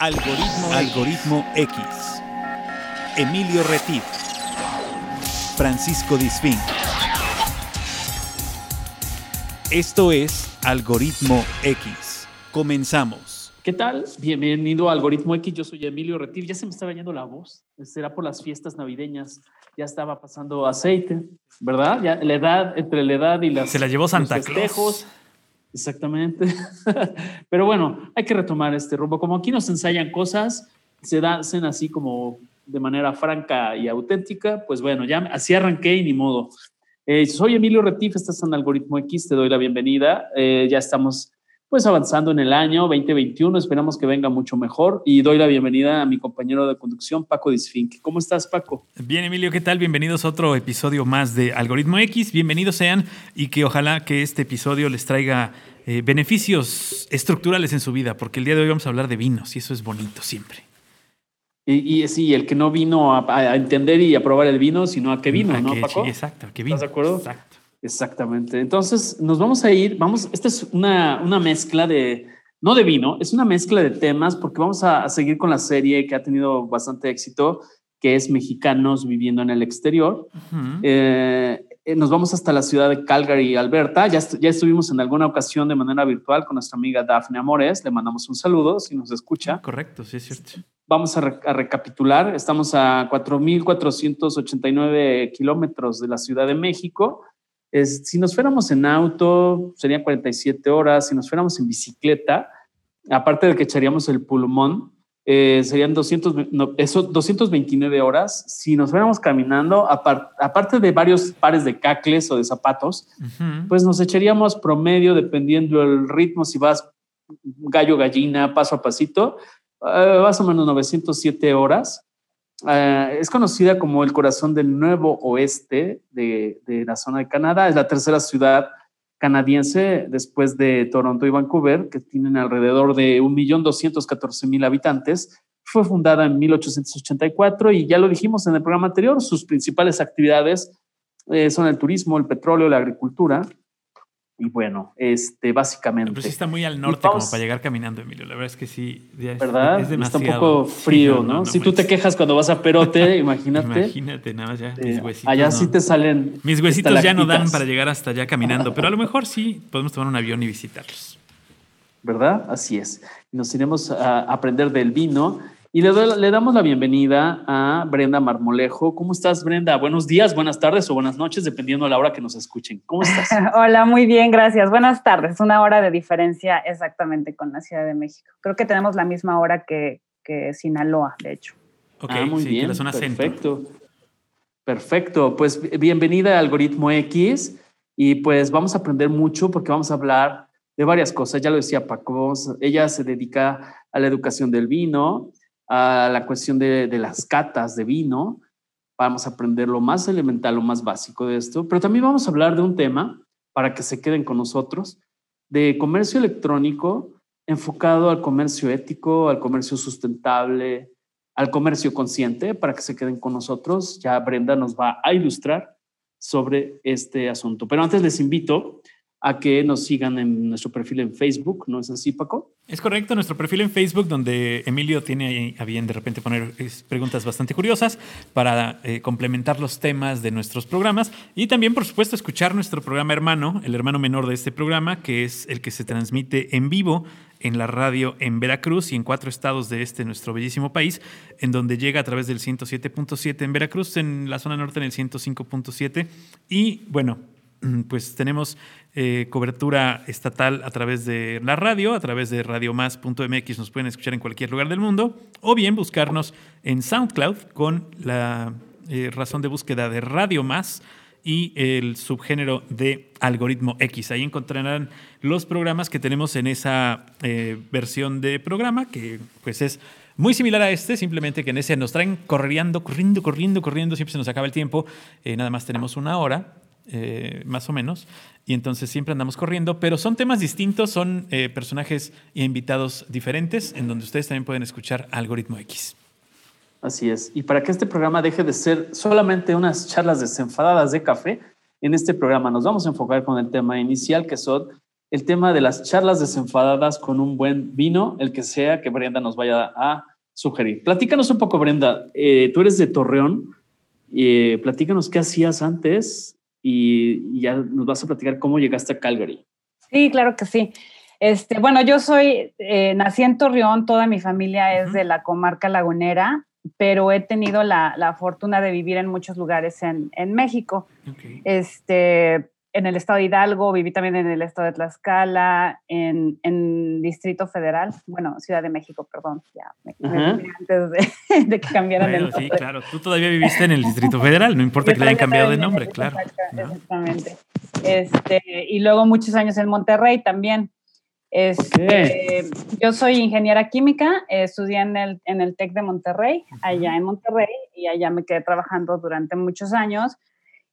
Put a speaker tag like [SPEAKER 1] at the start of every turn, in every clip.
[SPEAKER 1] Algoritmo, Algoritmo X. Emilio Retif. Francisco Disfín. Esto es Algoritmo X. Comenzamos.
[SPEAKER 2] ¿Qué tal? Bienvenido a Algoritmo X. Yo soy Emilio Retif. Ya se me estaba yendo la voz. Será por las fiestas navideñas. Ya estaba pasando aceite, ¿verdad? Ya la edad, entre la edad y las.
[SPEAKER 3] Se la llevó Santa Claus.
[SPEAKER 2] Exactamente. Pero bueno, hay que retomar este rumbo. Como aquí nos ensayan cosas, se hacen así como de manera franca y auténtica, pues bueno, ya así arranqué y ni modo. Eh, soy Emilio Retif, estás en Algoritmo X, te doy la bienvenida. Eh, ya estamos pues avanzando en el año 2021, esperamos que venga mucho mejor y doy la bienvenida a mi compañero de conducción, Paco Disfink. ¿Cómo estás, Paco?
[SPEAKER 3] Bien, Emilio, ¿qué tal? Bienvenidos a otro episodio más de Algoritmo X, bienvenidos sean y que ojalá que este episodio les traiga eh, beneficios estructurales en su vida, porque el día de hoy vamos a hablar de vinos y eso es bonito siempre.
[SPEAKER 2] Y, y sí, el que no vino a, entender y a probar el vino, sino a qué vino, ¿no, Paco?
[SPEAKER 3] Sí, exacto, qué vino.
[SPEAKER 2] ¿Estás de acuerdo?
[SPEAKER 3] Exacto.
[SPEAKER 2] Exactamente. Entonces, nos vamos a ir, vamos, esta es una, una mezcla de, no de vino, es una mezcla de temas porque vamos a, seguir con la serie que ha tenido bastante éxito, que es Mexicanos viviendo en el exterior. Eh, eh, nos vamos hasta la ciudad de Calgary, Alberta. Ya, ya estuvimos en alguna ocasión de manera virtual con nuestra amiga Dafne Amores. Le mandamos un saludo si nos escucha.
[SPEAKER 3] Correcto, sí es cierto.
[SPEAKER 2] Vamos a, a recapitular. Estamos a 4.489 kilómetros de la Ciudad de México si nos fuéramos en auto, serían 47 horas. Si nos fuéramos en bicicleta, aparte de que echaríamos el pulmón, eh, serían 200, eso, 229 horas. Si nos fuéramos caminando, aparte de varios pares de cacles o de zapatos, pues nos echaríamos promedio, dependiendo del ritmo, si vas gallo, gallina, paso a pasito, eh, más o menos 907 horas. Ah, es conocida como el corazón del nuevo oeste de, la zona de Canadá. Es la tercera ciudad canadiense después de Toronto y Vancouver, que tienen alrededor de 1.214.000 habitantes. Fue fundada en 1884 y ya lo dijimos en el programa anterior, sus principales actividades eh, son el turismo, el petróleo, la agricultura. Y bueno, este, básicamente.
[SPEAKER 3] Pero sí está muy al norte como para llegar caminando, Emilio. La verdad es que sí.
[SPEAKER 2] ¿Verdad? Es demasiado. Está un poco frío, ¿no? si tú te quejas cuando vas a Perote, imagínate.
[SPEAKER 3] Imagínate, nada más ya. mis huesitos.
[SPEAKER 2] Allá sí te salen.
[SPEAKER 3] Mis huesitos ya no dan para llegar hasta allá caminando, pero a lo mejor sí podemos tomar un avión y visitarlos.
[SPEAKER 2] ¿Verdad? Así es. Nos iremos a aprender del vino y le, le, damos la bienvenida a Brenda Marmolejo. ¿Cómo estás, Brenda? Buenos días, buenas tardes o buenas noches, dependiendo de la hora que nos escuchen. ¿Cómo estás?
[SPEAKER 4] Hola, muy bien, gracias. Buenas tardes. Una hora de diferencia exactamente con la Ciudad de México. Creo que tenemos la misma hora que, que Sinaloa, de hecho.
[SPEAKER 3] Ok, ah, muy bien.
[SPEAKER 2] Perfecto. Perfecto. Pues bienvenida a Algoritmo X y pues vamos a aprender mucho porque vamos a hablar de varias cosas. Ya lo decía Paco, ella se dedica a la educación del vino, a la cuestión de, las catas de vino. Vamos a aprender lo más elemental, lo más básico de esto, pero también vamos a hablar de un tema para que se queden con nosotros, de comercio electrónico enfocado al comercio ético, al comercio sustentable, al comercio consciente, para que se queden con nosotros. Ya Brenda nos va a ilustrar sobre este asunto. Pero antes les invito a que nos sigan en nuestro perfil en Facebook, ¿no es así, Paco?
[SPEAKER 3] Es correcto, nuestro perfil en Facebook, donde Emilio tiene a bien de repente poner preguntas bastante curiosas para eh, complementar los temas de nuestros programas y también, por supuesto, escuchar nuestro programa hermano, el hermano menor de este programa, que es el que se transmite en vivo en la radio en Veracruz y en cuatro estados de este nuestro bellísimo país, en donde llega a través del 107.7 en Veracruz, en la zona norte en el 105.7 y bueno, pues tenemos eh, cobertura estatal a través de la radio, a través de radiomás.mx, nos pueden escuchar en cualquier lugar del mundo, o bien buscarnos en SoundCloud con la eh, razón de búsqueda de Radio Más y el subgénero de algoritmo X. Ahí encontrarán los programas que tenemos en esa eh, versión de programa, que pues es muy similar a este, simplemente que en ese nos traen corriendo, corriendo, corriendo, corriendo, siempre se nos acaba el tiempo, nada más tenemos una hora eh, más o menos, y entonces siempre andamos corriendo, pero son temas distintos, son eh, personajes e invitados diferentes, en donde ustedes también pueden escuchar Algoritmo X.
[SPEAKER 2] Así es, y para que este programa deje de ser solamente unas charlas desenfadadas de café, en este programa nos vamos a enfocar con el tema inicial, que son el tema de las charlas desenfadadas con un buen vino, el que sea que Brenda nos vaya a sugerir. Platícanos un poco, Brenda. Eh, tú eres de Torreón. Platícanos qué hacías antes y, ya nos vas a platicar cómo llegaste a Calgary.
[SPEAKER 4] Sí, claro que sí. Este, bueno, yo soy, eh, nací en Torreón, toda mi familia es de la comarca lagunera, pero he tenido la, la, fortuna de vivir en muchos lugares en, en México. Este, en el estado de Hidalgo, viví también en el estado de Tlaxcala, en, en Distrito Federal, bueno, Ciudad de México, perdón, ya me, antes de, que cambiaran
[SPEAKER 3] el nombre. Sí, claro, tú todavía viviste en el Distrito Federal, no importa que le hayan cambiado de nombre, claro.
[SPEAKER 4] Exactamente. Este, y luego muchos años en Monterrey también. Este, yo soy ingeniera química, estudié en el, en el TEC de Monterrey, allá en Monterrey, y allá me quedé trabajando durante muchos años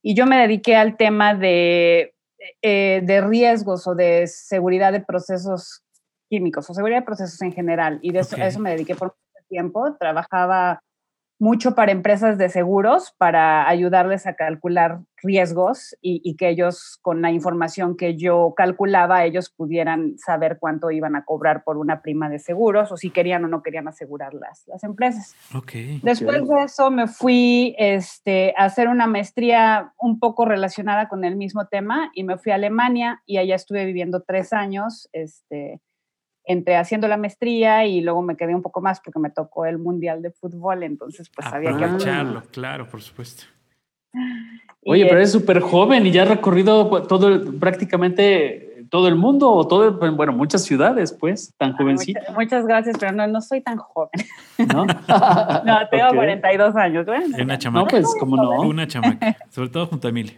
[SPEAKER 4] y yo me dediqué al tema de, eh, de riesgos o de seguridad de procesos químicos o seguridad de procesos en general. Y de eso, eso me dediqué por mucho tiempo. Trabajaba mucho para empresas de seguros para ayudarles a calcular riesgos y, que ellos, con la información que yo calculaba, ellos pudieran saber cuánto iban a cobrar por una prima de seguros o si querían o no querían asegurar las, las empresas.
[SPEAKER 3] Okay.
[SPEAKER 4] Después de eso me fui este, a hacer una maestría un poco relacionada con el mismo tema y me fui a Alemania y allá estuve viviendo tres años. Este, entre haciendo la maestría y luego me quedé un poco más porque me tocó el Mundial de Fútbol, entonces pues había que
[SPEAKER 3] aprovecharlo, claro, por supuesto.
[SPEAKER 2] Oye, pero eres súper joven y ya has recorrido todo, prácticamente todo el mundo o todo, bueno, muchas ciudades, pues, tan ah, jovencita.
[SPEAKER 4] Muchas, gracias, pero no, no soy tan joven. ¿No? no, tengo 42 años.
[SPEAKER 3] Bueno, una chamaca.
[SPEAKER 2] No, pues, ¿cómo no?
[SPEAKER 3] Una chamaca, sobre todo junto a Emilia.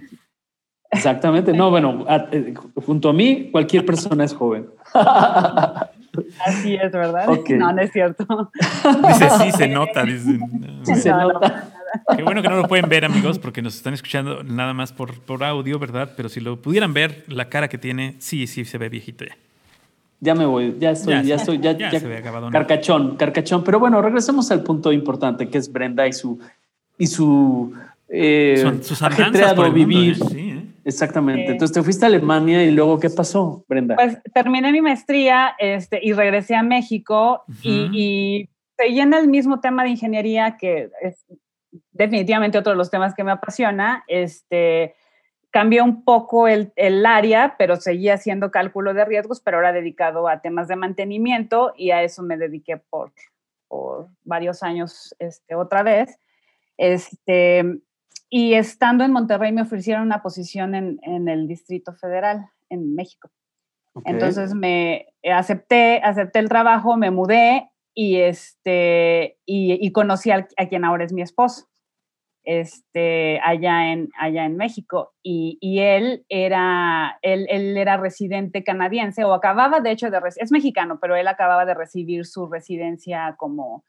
[SPEAKER 2] Exactamente, no, bueno, eh, junto a mí cualquier persona es joven.
[SPEAKER 4] Así es, ¿verdad? No, no es cierto.
[SPEAKER 3] Dice, sí, se nota. sí, se nota. Qué bueno que no lo pueden ver, amigos, porque nos están escuchando nada más por, por audio, ¿verdad? Pero si lo pudieran ver, la cara que tiene, sí, sí, se ve viejito ya.
[SPEAKER 2] Ya me voy, ya estoy, ya, estoy, ya, ya, se ve acabado. Carcachón, carcachón. Pero bueno, regresemos al punto importante, que es Brenda y su, y su,
[SPEAKER 3] eh, sus andanzas por
[SPEAKER 2] vivir. ¿eh? Sí, ¿eh? Exactamente. Entonces te fuiste a Alemania y luego, ¿qué pasó, Brenda?
[SPEAKER 4] Pues terminé mi maestría este, y regresé a México y, y seguí en el mismo tema de ingeniería, que es definitivamente otro de los temas que me apasiona. Este, cambié un poco el, el, área, pero seguía haciendo cálculo de riesgos, pero ahora dedicado a temas de mantenimiento y a eso me dediqué por, por varios años este, otra vez. Este, y estando en Monterrey me ofrecieron una posición en, en el Distrito Federal, en México. Entonces me acepté, acepté el trabajo, me mudé y, este, y, conocí a, quien ahora es mi esposo, este, allá, en, allá en México. Y, y él, era, él, él, era residente canadiense o acababa de hecho de, es mexicano, pero él acababa de recibir su residencia como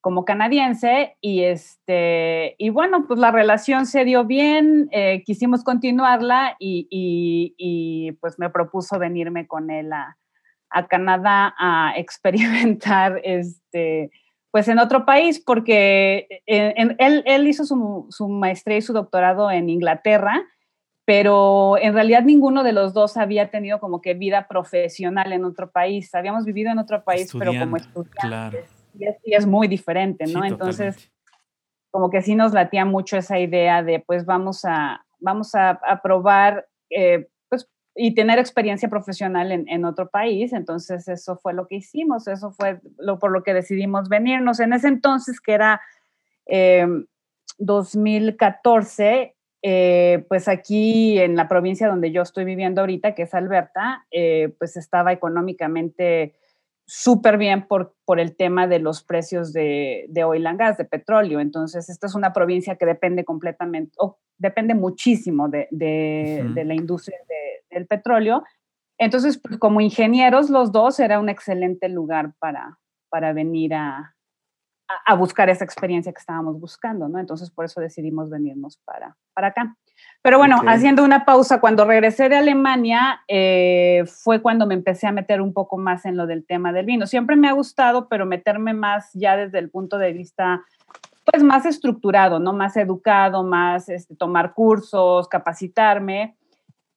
[SPEAKER 4] como canadiense y este y bueno pues la relación se dio bien eh, quisimos continuarla y, y, pues me propuso venirme con él a, a Canadá a experimentar este pues en otro país porque eh, él, él, hizo su, su, maestría y su doctorado en Inglaterra pero en realidad ninguno de los dos había tenido como que vida profesional en otro país. Habíamos vivido en otro país pero como estudiantes claro y es, muy diferente, ¿no? Entonces, como que sí nos latía mucho esa idea de, pues vamos a, vamos a, probar, eh, pues, y tener experiencia profesional en, en, otro país. Entonces, eso fue lo que hicimos, eso fue lo por lo que decidimos venirnos. En ese entonces, que era 2014, eh, eh, pues aquí en la provincia donde yo estoy viviendo ahorita, que es Alberta, pues estaba económicamente súper bien por, por el tema de los precios de, de, oil and gas, de petróleo. Entonces, esta es una provincia que depende completamente, o depende muchísimo de, de, la industria del petróleo. Entonces, pues, como ingenieros los dos, era un excelente lugar para, para venir a, a, buscar esa experiencia que estábamos buscando, ¿no? Entonces, por eso decidimos venirnos para, para acá. Pero bueno, haciendo una pausa, cuando regresé de Alemania eh, fue cuando me empecé a meter un poco más en lo del tema del vino. Siempre me ha gustado, pero meterme más ya desde el punto de vista, pues más estructurado, ¿no? Más educado, más este, tomar cursos, capacitarme.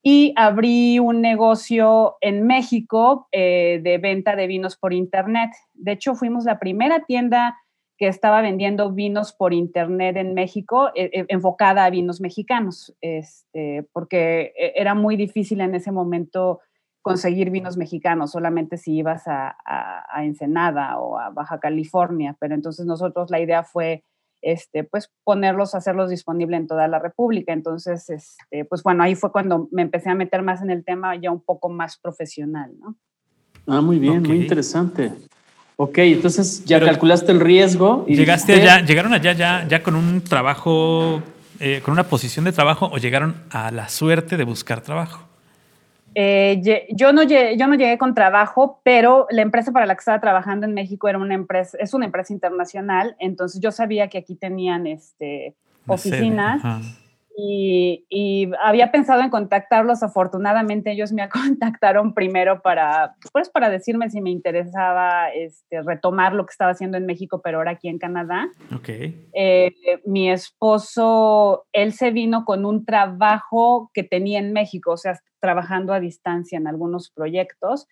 [SPEAKER 4] y abrí un negocio en México eh, de venta de vinos por internet. De hecho, fuimos la primera tienda que estaba vendiendo vinos por internet en México, eh, eh, enfocada a vinos mexicanos, este, porque era muy difícil en ese momento conseguir vinos mexicanos, solamente si ibas a, a Ensenada o a Baja California. Pero entonces nosotros la idea fue este, pues ponerlos, hacerlos disponibles en toda la República. Entonces, este, pues bueno, ahí fue cuando me empecé a meter más en el tema ya un poco más profesional, ¿no?
[SPEAKER 2] Ah, muy bien, muy interesante. Ok, entonces ya calculaste el riesgo.
[SPEAKER 3] Y llegaste allá, llegaron allá ya, ya con un trabajo, eh, con una posición de trabajo o llegaron a la suerte de buscar trabajo.
[SPEAKER 4] Eh, yo, no llegué, yo no llegué con trabajo, pero la empresa para la que estaba trabajando en México era una empresa, es una empresa internacional, entonces yo sabía que aquí tenían este, oficinas. Y, había pensado en contactarlos. Afortunadamente, ellos me contactaron primero para, pues, para decirme si me interesaba este, retomar lo que estaba haciendo en México, pero ahora aquí en Canadá.
[SPEAKER 3] Okay.
[SPEAKER 4] Eh, mi esposo, él se vino con un trabajo que tenía en México, o sea, trabajando a distancia en algunos proyectos.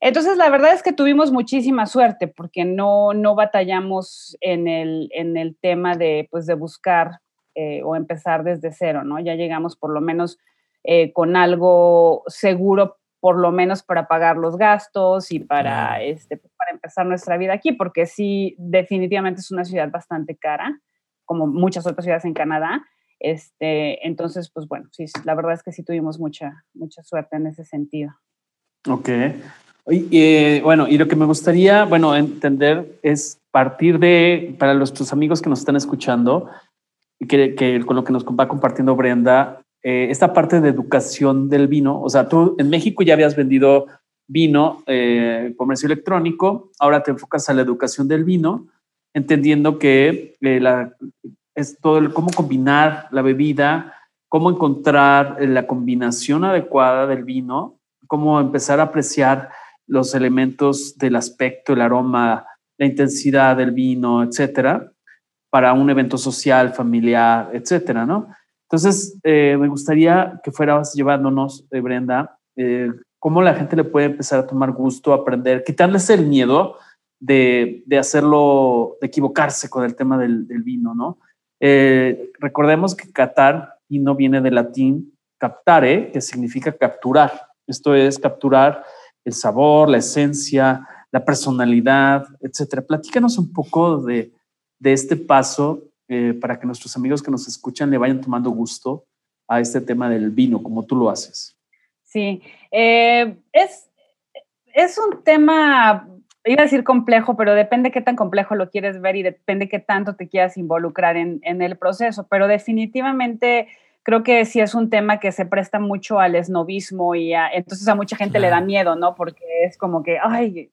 [SPEAKER 4] Entonces, la verdad es que tuvimos muchísima suerte porque no, no batallamos en el, en el tema de, pues, de buscar eh, o empezar desde cero, ¿no? Ya llegamos por lo menos eh, con algo seguro, por lo menos para pagar los gastos y para, este, para empezar nuestra vida aquí, porque sí, definitivamente es una ciudad bastante cara, como muchas otras ciudades en Canadá. Este, entonces, pues bueno, sí, la verdad es que sí tuvimos mucha, mucha suerte en ese sentido.
[SPEAKER 2] Ok. Y, bueno, y lo que me gustaría, bueno, entender es partir de, para nuestros amigos que nos están escuchando, que, con lo que nos va compartiendo Brenda, eh, esta parte de educación del vino, o sea, tú en México ya habías vendido vino, eh, comercio electrónico, ahora te enfocas a la educación del vino, entendiendo que eh, la, es todo el cómo combinar la bebida, cómo encontrar la combinación adecuada del vino, cómo empezar a apreciar los elementos del aspecto, el aroma, la intensidad del vino, etcétera para un evento social, familiar, etcétera, ¿no? Entonces, eh, me gustaría que fueras llevándonos, eh, Brenda, eh, cómo la gente le puede empezar a tomar gusto, aprender, quitarles el miedo de, de hacerlo, de equivocarse con el tema del, del vino, ¿no? recordemos que catar y no viene del latín captare, que significa capturar. Esto es capturar el sabor, la esencia, la personalidad, etcétera. Platícanos un poco de, de este paso eh, para que nuestros amigos que nos escuchan le vayan tomando gusto a este tema del vino, como tú lo haces.
[SPEAKER 4] Sí, eh, es, es un tema, iba a decir complejo, pero depende qué tan complejo lo quieres ver y depende qué tanto te quieras involucrar en, en el proceso, pero definitivamente creo que sí es un tema que se presta mucho al esnovismo y entonces a mucha gente le da miedo, ¿no? Porque es como que, ay,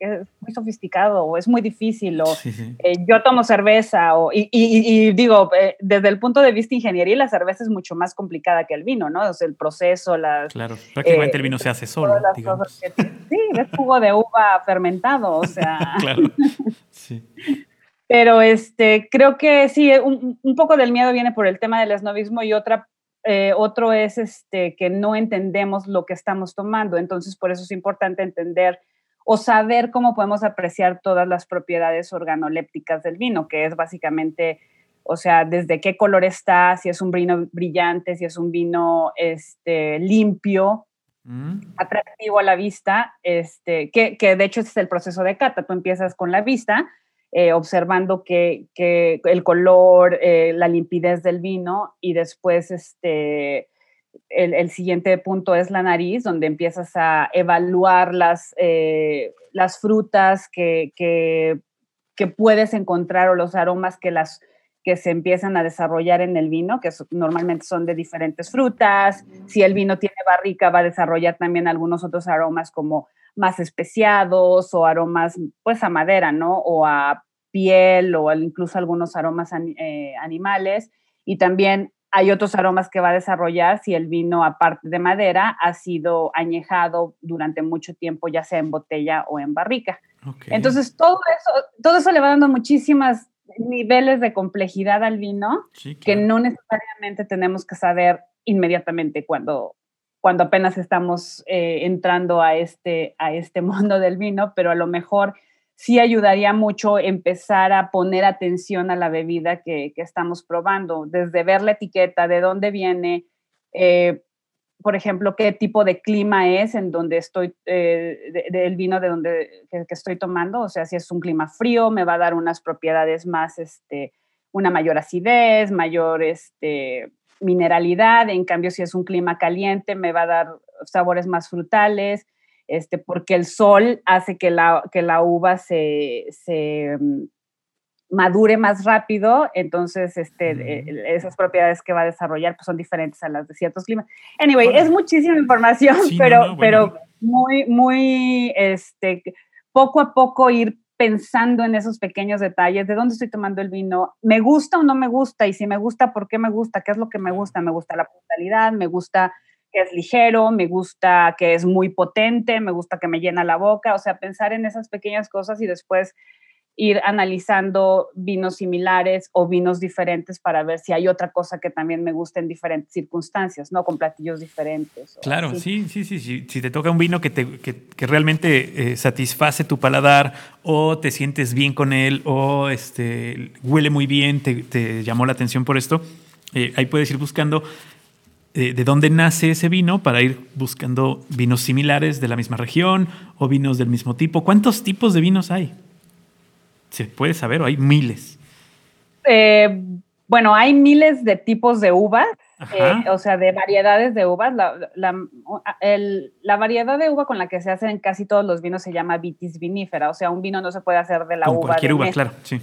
[SPEAKER 4] es muy sofisticado o es muy difícil o eh, yo tomo cerveza o, y, digo, eh, desde el punto de vista ingeniería la cerveza es mucho más complicada que el vino, ¿no? O sea, el proceso, las...
[SPEAKER 3] Claro, prácticamente el vino se hace solo, digamos.
[SPEAKER 4] sí, es jugo de uva fermentado, o sea...
[SPEAKER 3] claro, sí.
[SPEAKER 4] Pero este, creo que sí, un, un, poco del miedo viene por el tema del esnovismo y otra, eh, otro es este, que no entendemos lo que estamos tomando. Entonces, por eso es importante entender o saber cómo podemos apreciar todas las propiedades organolépticas del vino, que es básicamente, o sea, desde qué color está, si es un vino brillante, si es un vino este, limpio, mm. atractivo a la vista, este, que, que de hecho ese es el proceso de cata. Tú empiezas con la vista eh, observando que, el color, eh, la limpidez del vino y después este, el, siguiente punto es la nariz, donde empiezas a evaluar las, eh, las frutas que, que, puedes encontrar o los aromas que, las, que se empiezan a desarrollar en el vino, que normalmente son de diferentes frutas. Si el vino tiene barrica, va a desarrollar también algunos otros aromas como más especiados o aromas pues a madera, ¿no? O a piel o incluso algunos aromas eh, animales. Y también hay otros aromas que va a desarrollar si el vino, aparte de madera, ha sido añejado durante mucho tiempo, ya sea en botella o en barrica. Entonces, todo eso, todo eso le va dando muchísimas niveles de complejidad al vino que no necesariamente tenemos que saber inmediatamente cuando cuando apenas estamos eh, entrando a este, a este mundo del vino, pero a lo mejor sí ayudaría mucho empezar a poner atención a la bebida que, estamos probando, desde ver la etiqueta, de dónde viene, eh, por ejemplo, qué tipo de clima es en donde estoy, eh, del vino de donde que, estoy tomando, o sea, si es un clima frío, me va a dar unas propiedades más, este, una mayor acidez, mayor, este, mineralidad, en cambio si es un clima caliente me va a dar sabores más frutales, este, porque el sol hace que la, que la uva se, se mm, madure más rápido, entonces este, eh, esas propiedades que va a desarrollar pues, son diferentes a las de ciertos climas. Anyway, es muchísima información, pero, pero muy, muy, este, poco a poco ir pensando en esos pequeños detalles, de dónde estoy tomando el vino, me gusta o no me gusta, y si me gusta, ¿por qué me gusta? ¿Qué es lo que me gusta? Me gusta la brutalidad, me gusta que es ligero, me gusta que es muy potente, me gusta que me llena la boca, o sea, pensar en esas pequeñas cosas y después ir analizando vinos similares o vinos diferentes para ver si hay otra cosa que también me gusta en diferentes circunstancias, ¿no? Con platillos diferentes.
[SPEAKER 3] Claro, sí, sí, sí, sí. Si te toca un vino que, te, que, realmente eh, satisface tu paladar o te sientes bien con él o este, huele muy bien, te, llamó la atención por esto, eh, ahí puedes ir buscando de dónde nace ese vino para ir buscando vinos similares de la misma región o vinos del mismo tipo. ¿Cuántos tipos de vinos hay? ¿Se puede saber o hay miles?
[SPEAKER 4] Eh, bueno, hay miles de tipos de uvas, eh, o sea, de variedades de uvas. La, la, variedad de uva con la que se hacen casi todos los vinos se llama vitis vinífera, o sea, un vino no se puede hacer de la
[SPEAKER 3] con
[SPEAKER 4] uva.
[SPEAKER 3] Cualquier uva, claro, sí.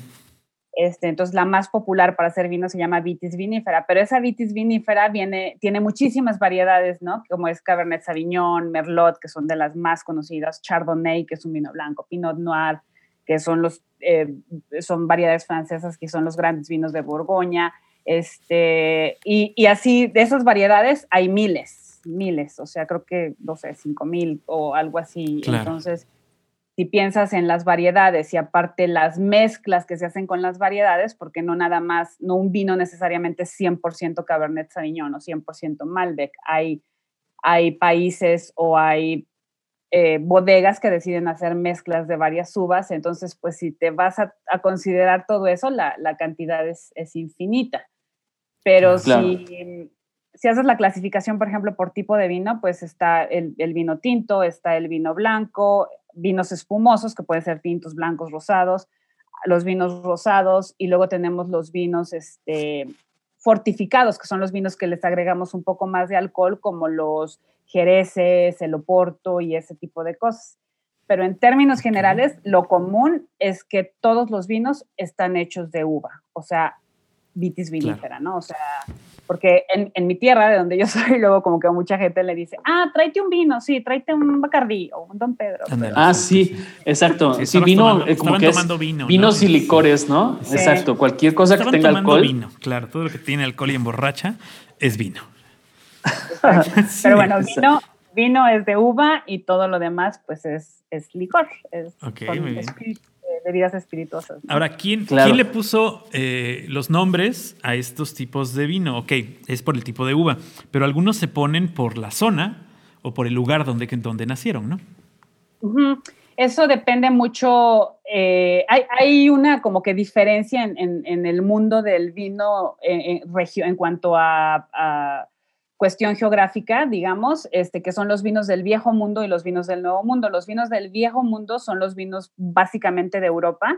[SPEAKER 4] Este, entonces, la más popular para hacer vino se llama vitis vinífera, pero esa vitis vinífera viene, tiene muchísimas variedades, ¿no? Como es Cabernet Sauvignon, Merlot, que son de las más conocidas, Chardonnay, que es un vino blanco, Pinot Noir, que son, los, eh, son variedades francesas que son los grandes vinos de Borgoña. Este, y, y, así, de esas variedades hay miles, miles, o sea, creo que, no sé, cinco mil o algo así. Entonces, si piensas en las variedades y aparte las mezclas que se hacen con las variedades, porque no nada más, no un vino necesariamente 100% Cabernet Sauvignon o 100% Malbec, hay, hay países o hay eh, bodegas que deciden hacer mezclas de varias uvas, entonces pues si te vas a, considerar todo eso, la, cantidad es, infinita. Pero si, si, haces la clasificación, por ejemplo, por tipo de vino, pues está el, vino tinto, está el vino blanco, vinos espumosos, que pueden ser tintos, blancos, rosados, los vinos rosados, y luego tenemos los vinos este, fortificados, que son los vinos que les agregamos un poco más de alcohol, como los jereces, el oporto y ese tipo de cosas. Pero en términos generales, lo común es que todos los vinos están hechos de uva, o sea, vitis vinífera, ¿no? O sea, porque en, en, mi tierra, de donde yo soy, luego como que mucha gente le dice, ah, tráete un vino, sí, tráete un Bacardí o un Don Pedro.
[SPEAKER 2] ah, sí, exacto. Sí, vino, eh, como que es vino, vinos y licores, ¿no? Exacto, cualquier cosa que tenga alcohol.
[SPEAKER 3] vino, claro, todo lo que tiene alcohol y emborracha es vino.
[SPEAKER 4] Pero bueno, vino, vino es de uva y todo lo demás pues es, es licor, es eh, bebidas espirituosas.
[SPEAKER 3] Ahora, ¿quién, ¿quién le puso eh, los nombres a estos tipos de vino? Ok, es por el tipo de uva, pero algunos se ponen por la zona o por el lugar donde, donde nacieron, ¿no?
[SPEAKER 4] Eso depende mucho, eh, hay, hay, una como que diferencia en, en, el mundo del vino en, en cuanto a cuestión geográfica, digamos, este, que son los vinos del viejo mundo y los vinos del nuevo mundo. Los vinos del viejo mundo son los vinos básicamente de Europa,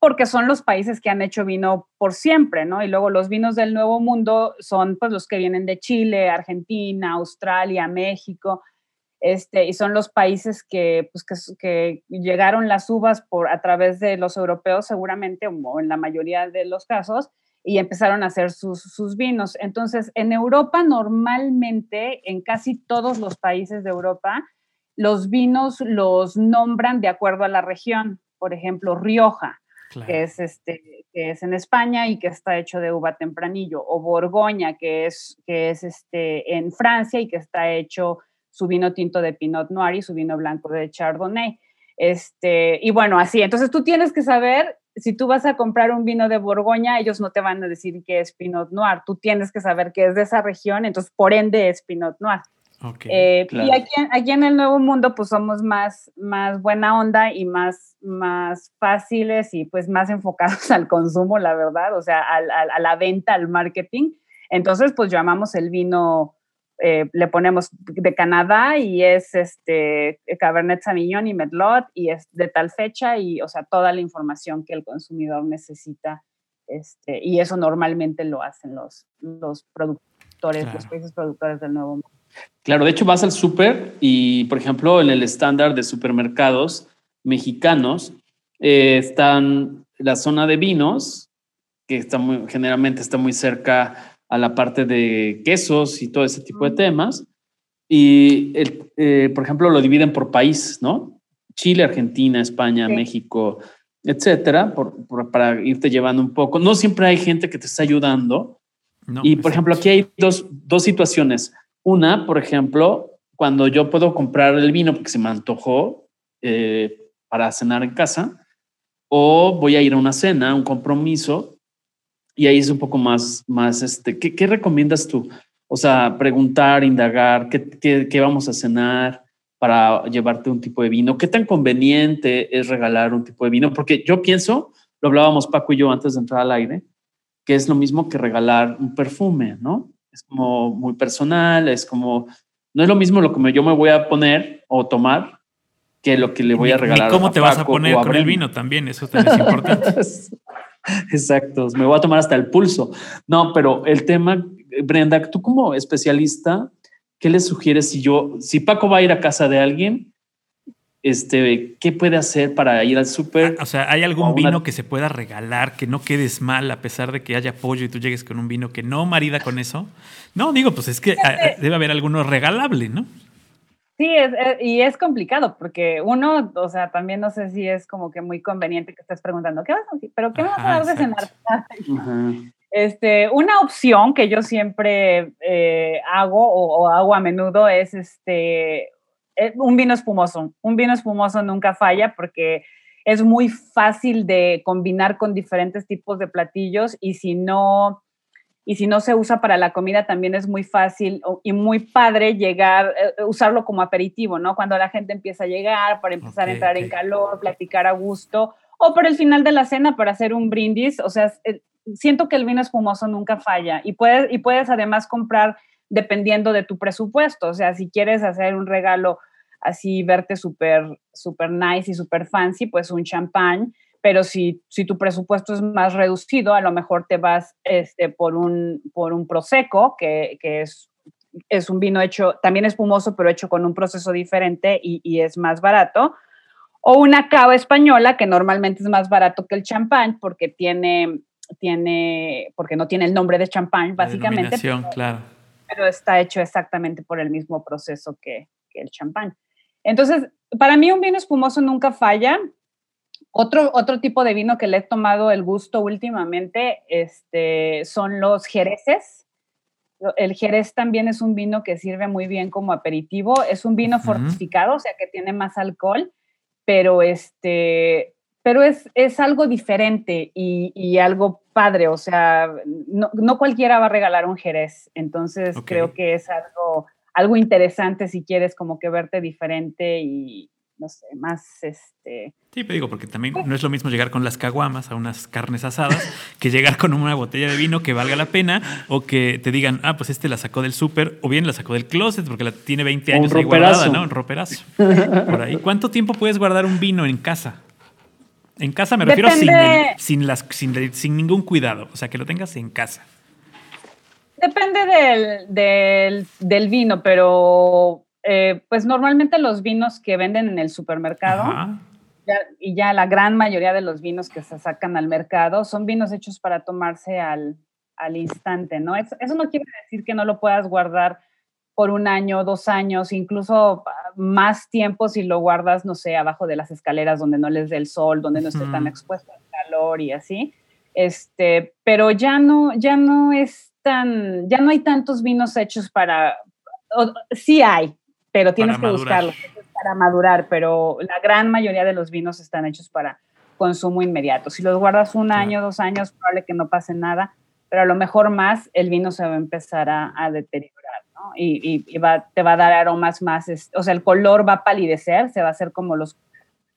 [SPEAKER 4] porque son los países que han hecho vino por siempre, ¿no? Y luego los vinos del nuevo mundo son pues los que vienen de Chile, Argentina, Australia, México, este, y son los países que, pues, que, que, llegaron las uvas por, a través de los europeos seguramente, o en la mayoría de los casos, y empezaron a hacer sus, sus, vinos. Entonces, en Europa normalmente, en casi todos los países de Europa, los vinos los nombran de acuerdo a la región. Por ejemplo, Rioja, que, es este, que es en España y que está hecho de uva tempranillo, o Borgoña, que es, que es este, en Francia y que está hecho su vino tinto de Pinot Noir y su vino blanco de Chardonnay. Este, y bueno, así, entonces tú tienes que saber si tú vas a comprar un vino de Borgoña, ellos no te van a decir que es Pinot Noir. Tú tienes que saber que es de esa región, entonces por ende es Pinot Noir. Eh, y aquí, aquí, en el Nuevo Mundo, pues somos más, más buena onda y más, más fáciles y pues más enfocados al consumo, la verdad, o sea, a la venta, al marketing. Entonces, pues llamamos el vino, eh, le ponemos de Canadá y es este Cabernet Sauvignon y Medlot y es de tal fecha y, o sea, toda la información que el consumidor necesita. Este, y eso normalmente lo hacen los, los productores, los países productores del Nuevo Mundo.
[SPEAKER 2] Claro, de hecho vas al súper y, por ejemplo, en el estándar de supermercados mexicanos eh, están la zona de vinos, que está muy, generalmente está muy cerca a la parte de quesos y todo ese tipo de temas. Y, eh, por ejemplo, lo dividen por país, ¿no? Chile, Argentina, España, México, etcétera, para irte llevando un poco. No siempre hay gente que te está ayudando. y, por ejemplo, aquí hay dos, dos situaciones una, por ejemplo, cuando yo puedo comprar el vino porque se me antojó eh, para cenar en casa, o voy a ir a una cena, un compromiso, y ahí es un poco más, más este, ¿qué, recomiendas tú? O sea, preguntar, indagar, ¿qué, ¿qué, vamos a cenar para llevarte un tipo de vino? ¿Qué tan conveniente es regalar un tipo de vino? Porque yo pienso, lo hablábamos Paco y yo antes de entrar al aire, que es lo mismo que regalar un perfume, ¿no? es como muy personal, es como, no es lo mismo lo que yo me voy a poner o tomar que lo que le voy a regalar.
[SPEAKER 3] ¿Y cómo te vas a poner con el vino también? Eso también es importante.
[SPEAKER 2] Exacto, me voy a tomar hasta el pulso. No, pero el tema, Brenda, tú como especialista, ¿qué le sugieres si yo, si Paco va a ir a casa de alguien, este, ¿qué puede hacer para ir al súper?
[SPEAKER 3] O sea, ¿hay algún vino que se pueda regalar, que no quedes mal a pesar de que haya pollo y tú llegues con un vino que no marida con eso? No, digo, pues es que ah, debe haber alguno regalable, ¿no?
[SPEAKER 4] Sí, y es complicado porque uno, o sea, también no sé si es como que muy conveniente que estés preguntando, ¿qué vas a ¿Pero qué me vas a dar de cenar? Este, una opción que yo siempre eh, hago o, o, hago a menudo es este, eh, un vino espumoso. Un vino espumoso nunca falla porque es muy fácil de combinar con diferentes tipos de platillos y si no y si no se usa para la comida también es muy fácil y muy padre llegar eh, usarlo como aperitivo, ¿no? Cuando la gente empieza a llegar para empezar a entrar en calor, platicar a gusto o por el final de la cena para hacer un brindis, o sea, eh, siento que el vino espumoso nunca falla y puedes y puedes además comprar dependiendo de tu presupuesto. O sea, si quieres hacer un regalo así, verte súper, súper nice y súper fancy, pues un champán. Pero si, si tu presupuesto es más reducido, a lo mejor te vas este, por, un, por un prosecco, que, que es, es un vino hecho, también espumoso, pero hecho con un proceso diferente y, y es más barato o una cava española que normalmente es más barato que el champán porque tiene tiene porque no tiene el nombre de champán básicamente
[SPEAKER 3] claro
[SPEAKER 4] pero está hecho exactamente por el mismo proceso que, el champán. Entonces, para mí un vino espumoso nunca falla. Otro, otro tipo de vino que le he tomado el gusto últimamente este, son los jereces. El jerez también es un vino que sirve muy bien como aperitivo. Es un vino fortificado, o sea que tiene más alcohol, pero este, pero es, es algo diferente y, algo padre, o sea, no, no, cualquiera va a regalar un jerez, entonces creo que es algo, algo interesante si quieres como que verte diferente y, no sé, más este...
[SPEAKER 3] Sí, pero digo, porque también no es lo mismo llegar con las caguamas a unas carnes asadas que llegar con una botella de vino que valga la pena o que te digan, ah, pues este la sacó del súper o bien la sacó del closet porque la tiene 20 años ahí guardada, ¿no? Un roperazo. Por ahí. ¿Cuánto tiempo puedes guardar un vino en casa? En casa me refiero sin, las, sin, ningún cuidado, o sea, que lo tengas en casa.
[SPEAKER 4] Depende del, vino, pero eh, pues normalmente los vinos que venden en el supermercado, y ya la gran mayoría de los vinos que se sacan al mercado son vinos hechos para tomarse al, instante, ¿no? Eso, eso, no quiere decir que no lo puedas guardar por un año, dos años, incluso más tiempo si lo guardas, no sé, abajo de las escaleras donde no les dé el sol, donde no esté tan expuesto al calor y así. Este, pero ya no, ya no es tan, ya no hay tantos vinos hechos para, sí hay, pero tienes que buscarlos para madurar, pero la gran mayoría de los vinos están hechos para consumo inmediato. Si los guardas un año, dos años, probable que no pase nada, pero a lo mejor más el vino se va a empezar a, a deteriorar, ¿no? y, te va a dar aromas más, o sea, el color va a palidecer, se va a hacer como los,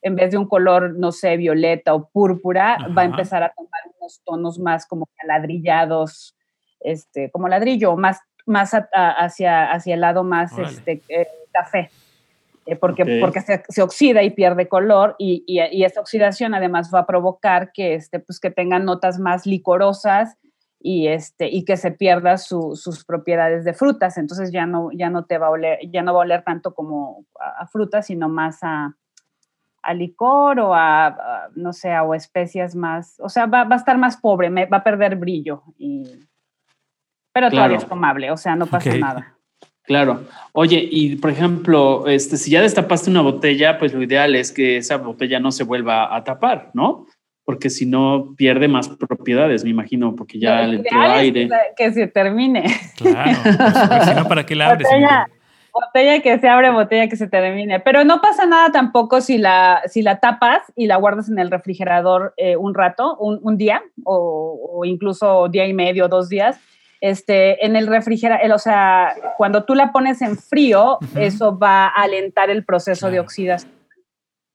[SPEAKER 4] en vez de un color, no sé, violeta o púrpura, va a empezar a tomar unos tonos más como ladrillados, este, como ladrillo, más, más hacia, hacia el lado más este, eh, café. Eh, porque, porque se, oxida y pierde color y, y, esa oxidación además va a provocar que, este, pues, que tengan notas más licorosas y, este, y que se pierda sus propiedades de frutas. Entonces ya no, ya no te va a oler, ya no va a oler tanto como a, frutas, sino más a, a licor o a, no sé, o especias más, o sea, va, va, a estar más pobre, me, va a perder brillo. Y, pero todavía es tomable, o sea, no pasa nada.
[SPEAKER 2] Claro. Oye, y por ejemplo, este, si ya destapaste una botella, pues lo ideal es que esa botella no se vuelva a tapar, ¿no? porque si no pierde más propiedades, me imagino, porque ya le entró aire.
[SPEAKER 4] Que se termine.
[SPEAKER 3] Claro, pues, si no, ¿para qué la abres?
[SPEAKER 4] Botella, que se abre, botella que se termine. Pero no pasa nada tampoco si la, si la tapas y la guardas en el refrigerador eh, un rato, un, día, o, incluso día y medio, dos días. Este, en el refrigerador, o sea, cuando tú la pones en frío, eso va a alentar el proceso de oxidación.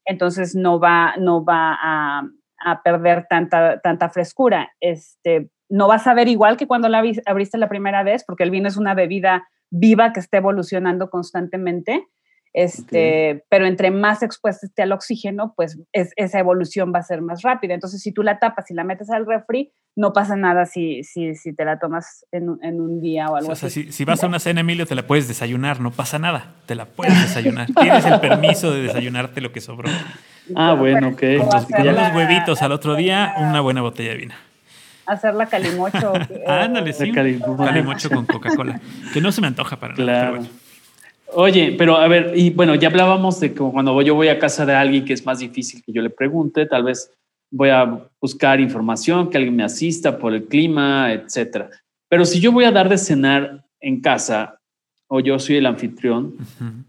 [SPEAKER 4] Entonces no va, no va a, a perder tanta, tanta frescura. Este, no vas a ver igual que cuando la abriste la primera vez, porque el vino es una bebida viva que está evolucionando constantemente. Este, Pero entre más expuesta esté al oxígeno, pues esa evolución va a ser más rápida. Entonces, si tú la tapas y la metes al refri, no pasa nada si, si, si te la tomas en, en, un día o algo así.
[SPEAKER 3] Si, si, vas a una cena, Emilio, te la puedes desayunar, no pasa nada. Te la puedes desayunar. Tienes el permiso de desayunarte lo que sobró.
[SPEAKER 2] Ah, bueno, ok.
[SPEAKER 3] ya los huevitos al otro día, una buena botella de vino.
[SPEAKER 4] Hacerla calimocho.
[SPEAKER 3] Ándale, sí. Calimocho con Coca-Cola. Que no se me antoja para nada.
[SPEAKER 2] Oye, pero a ver, y bueno, ya hablábamos de que cuando yo voy a casa de alguien que es más difícil que yo le pregunte, tal vez voy a buscar información, que alguien me asista por el clima, etcétera. Pero si yo voy a dar de cenar en casa, o yo soy el anfitrión.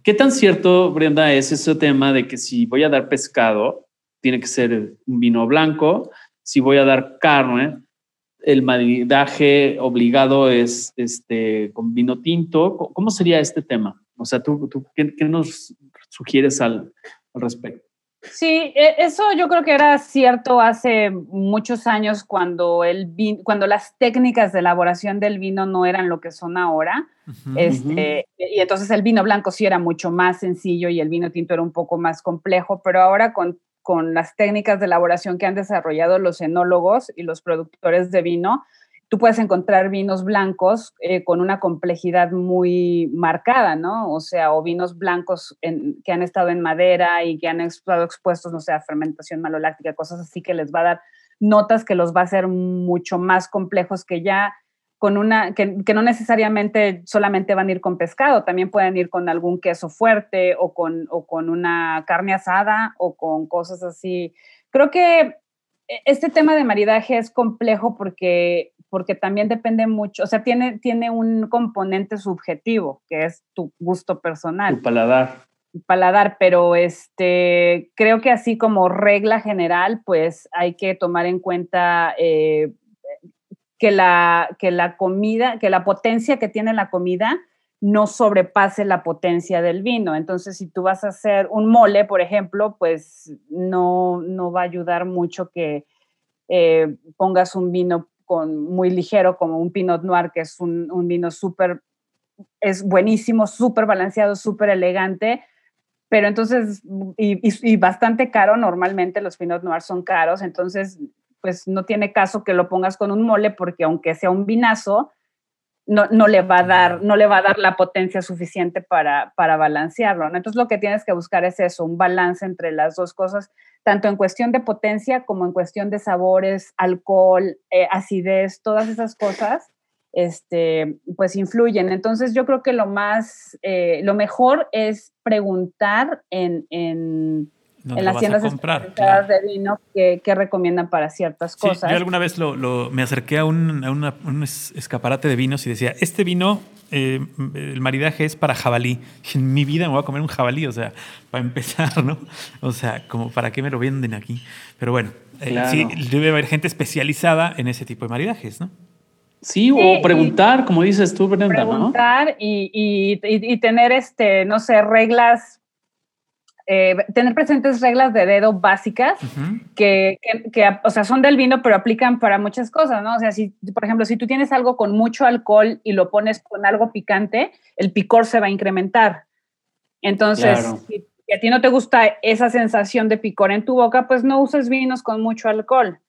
[SPEAKER 2] ¿Qué tan cierto, Brenda, es ese tema de que si voy a dar pescado, tiene que ser un vino blanco? Si voy a dar carne, el maridaje obligado es este, con vino tinto. ¿Cómo sería este tema? O sea, ¿tú, tú qué, nos sugieres al respecto?
[SPEAKER 4] Sí, e, eso yo creo que era cierto hace muchos años cuando, el cuando las técnicas de elaboración del vino no eran lo que son ahora. este, Y entonces el vino blanco sí era mucho más sencillo y el vino tinto era un poco más complejo, pero ahora con, con las técnicas de elaboración que han desarrollado los enólogos y los productores de vino, tú puedes encontrar vinos blancos eh, con una complejidad muy marcada, ¿no? O sea, o vinos blancos que han estado en madera y que han estado expuestos, no sé, a fermentación maloláctica, cosas así que les va a dar notas que los va a hacer mucho más complejos que ya con una, que, no necesariamente solamente van a ir con pescado, también pueden ir con algún queso fuerte o con, o con una carne asada o con cosas así. Creo que e, este tema de maridaje es complejo porque porque también depende mucho, o sea, tiene, tiene un componente subjetivo, que es tu gusto personal.
[SPEAKER 2] Tu paladar.
[SPEAKER 4] Tu paladar, pero este, creo que así como regla general, pues hay que tomar en cuenta eh, que, la, que la comida, que la potencia que tiene la comida no sobrepase la potencia del vino. Entonces, si tú vas a hacer un mole, por ejemplo, pues no, no va a ayudar mucho que eh, pongas un vino muy ligero, como un Pinot Noir, que es un, vino súper, es buenísimo, súper balanceado, súper elegante, pero entonces, y, bastante caro, normalmente los Pinot Noir son caros, entonces, pues no tiene caso que lo pongas con un mole, porque aunque sea un vinazo, no, no, le va a dar, no le va a dar la potencia suficiente para, para balancearlo. Entonces lo que tienes que buscar es eso, un balance entre las dos cosas tanto en cuestión de potencia como en cuestión de sabores, alcohol, eh, acidez, todas esas cosas, este, pues influyen. Entonces yo creo que lo más, eh, lo mejor es preguntar en, en en las tiendas comprar, de vino que, recomiendan para ciertas cosas.
[SPEAKER 3] yo alguna vez lo, me acerqué a, un, un, escaparate de vinos y decía, este vino, eh, el maridaje es para jabalí. En mi vida me voy a comer un jabalí, o sea, para empezar, ¿no? O sea, como para qué me lo venden aquí. Pero bueno, eh, sí, debe haber gente especializada en ese tipo de maridajes, ¿no?
[SPEAKER 2] Sí, o preguntar, como dices tú, Brenda,
[SPEAKER 4] preguntar y, tener, este, no sé, reglas, eh, tener presentes reglas de dedo básicas que, o sea, son del vino, pero aplican para muchas cosas, ¿no? O sea, si, por ejemplo, si tú tienes algo con mucho alcohol y lo pones con algo picante, el picor se va a incrementar. Entonces, si a ti no te gusta esa sensación de picor en tu boca, pues no uses vinos con mucho alcohol.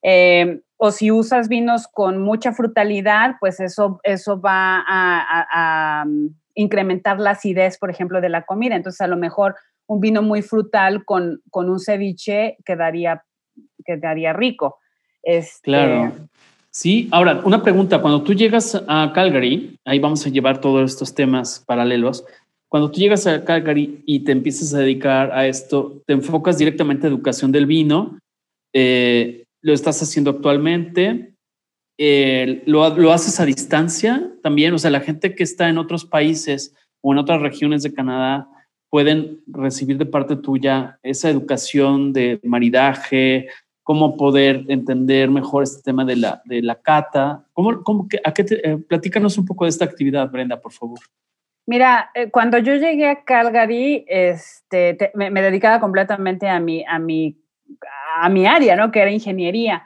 [SPEAKER 4] Eh, o si usas vinos con mucha frutalidad, pues eso, eso va a, mm, incrementar la acidez, por ejemplo, de la comida. Entonces, a lo mejor un vino muy frutal con, con un ceviche quedaría, quedaría rico.
[SPEAKER 2] Este, claro. Sí, ahora, una pregunta. Cuando tú llegas a Calgary, ahí vamos a llevar todos estos temas paralelos. Cuando tú llegas a Calgary y te empiezas a dedicar a esto, te enfocas directamente a educación del vino. Eh, lo estás haciendo actualmente, eh, lo, lo, haces a distancia también, o sea, la gente que está en otros países o en otras regiones de Canadá pueden recibir de parte tuya esa educación de maridaje, cómo poder entender mejor este tema de la, de la cata. ¿Cómo, cómo a qué eh, platícanos un poco de esta actividad, Brenda, por favor.
[SPEAKER 4] Mira, eh, cuando yo llegué a Calgary, este, me, me, dedicaba completamente a mi, a mi a mi área, ¿no? Que era ingeniería.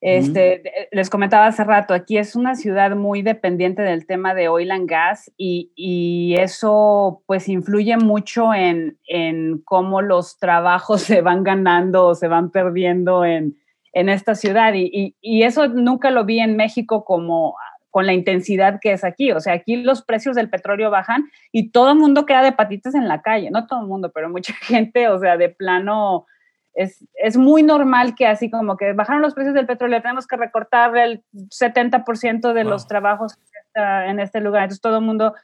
[SPEAKER 4] Este, Les comentaba hace rato, aquí es una ciudad muy dependiente del tema de oil and gas y, y eso pues influye mucho en, en, cómo los trabajos se van ganando o se van perdiendo en, en esta ciudad. Y, y, eso nunca lo vi en México como con la intensidad que es aquí. O sea, aquí los precios del petróleo bajan y todo el mundo queda de patitas en la calle, no todo el mundo, pero mucha gente, o sea, de plano es, muy normal que así como que bajaron los precios del petróleo, tenemos que recortar el 70% de los trabajos en este lugar. Entonces todo el mundo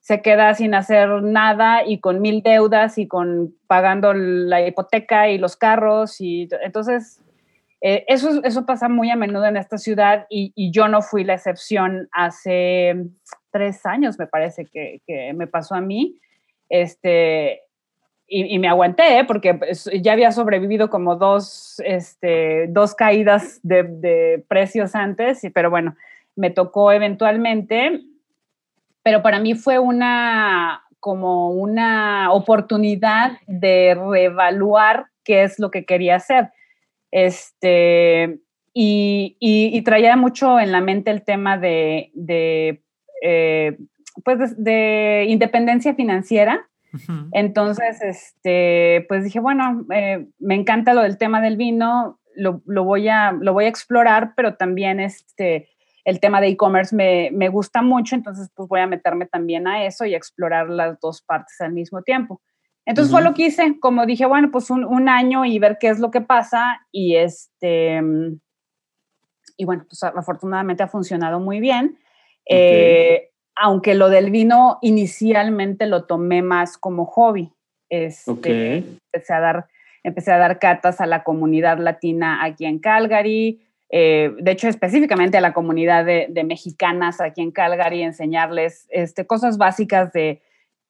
[SPEAKER 4] se queda sin hacer nada y con mil deudas y con pagando la hipoteca y los carros. Y entonces eh, eso, eso pasa muy a menudo en esta ciudad y, y, yo no fui la excepción hace tres años, me parece que, que me pasó a mí. Este, y, me aguanté, ¿eh? porque pues, ya había sobrevivido como dos, este, dos caídas de, precios antes, pero bueno, me tocó eventualmente. Pero para mí fue una como una oportunidad de reevaluar qué es lo que quería hacer. Este, y, traía mucho en la mente el tema de, de eh, pues de independencia financiera entonces, este, pues dije, bueno, eh, me encanta lo del tema del vino, lo, voy a, lo voy a explorar, pero también este, el tema de e-commerce me, gusta mucho, entonces pues voy a meterme también a eso y explorar las dos partes al mismo tiempo. Entonces fue lo que hice, como dije, bueno, pues un, año y ver qué es lo que pasa y este, y bueno, pues afortunadamente ha funcionado muy bien. Eh, aunque lo del vino inicialmente lo tomé más como hobby. Este, empecé, a dar, empecé a dar catas a la comunidad latina aquí en Calgary, eh, de hecho específicamente a la comunidad de, mexicanas aquí en Calgary, enseñarles este, cosas básicas de,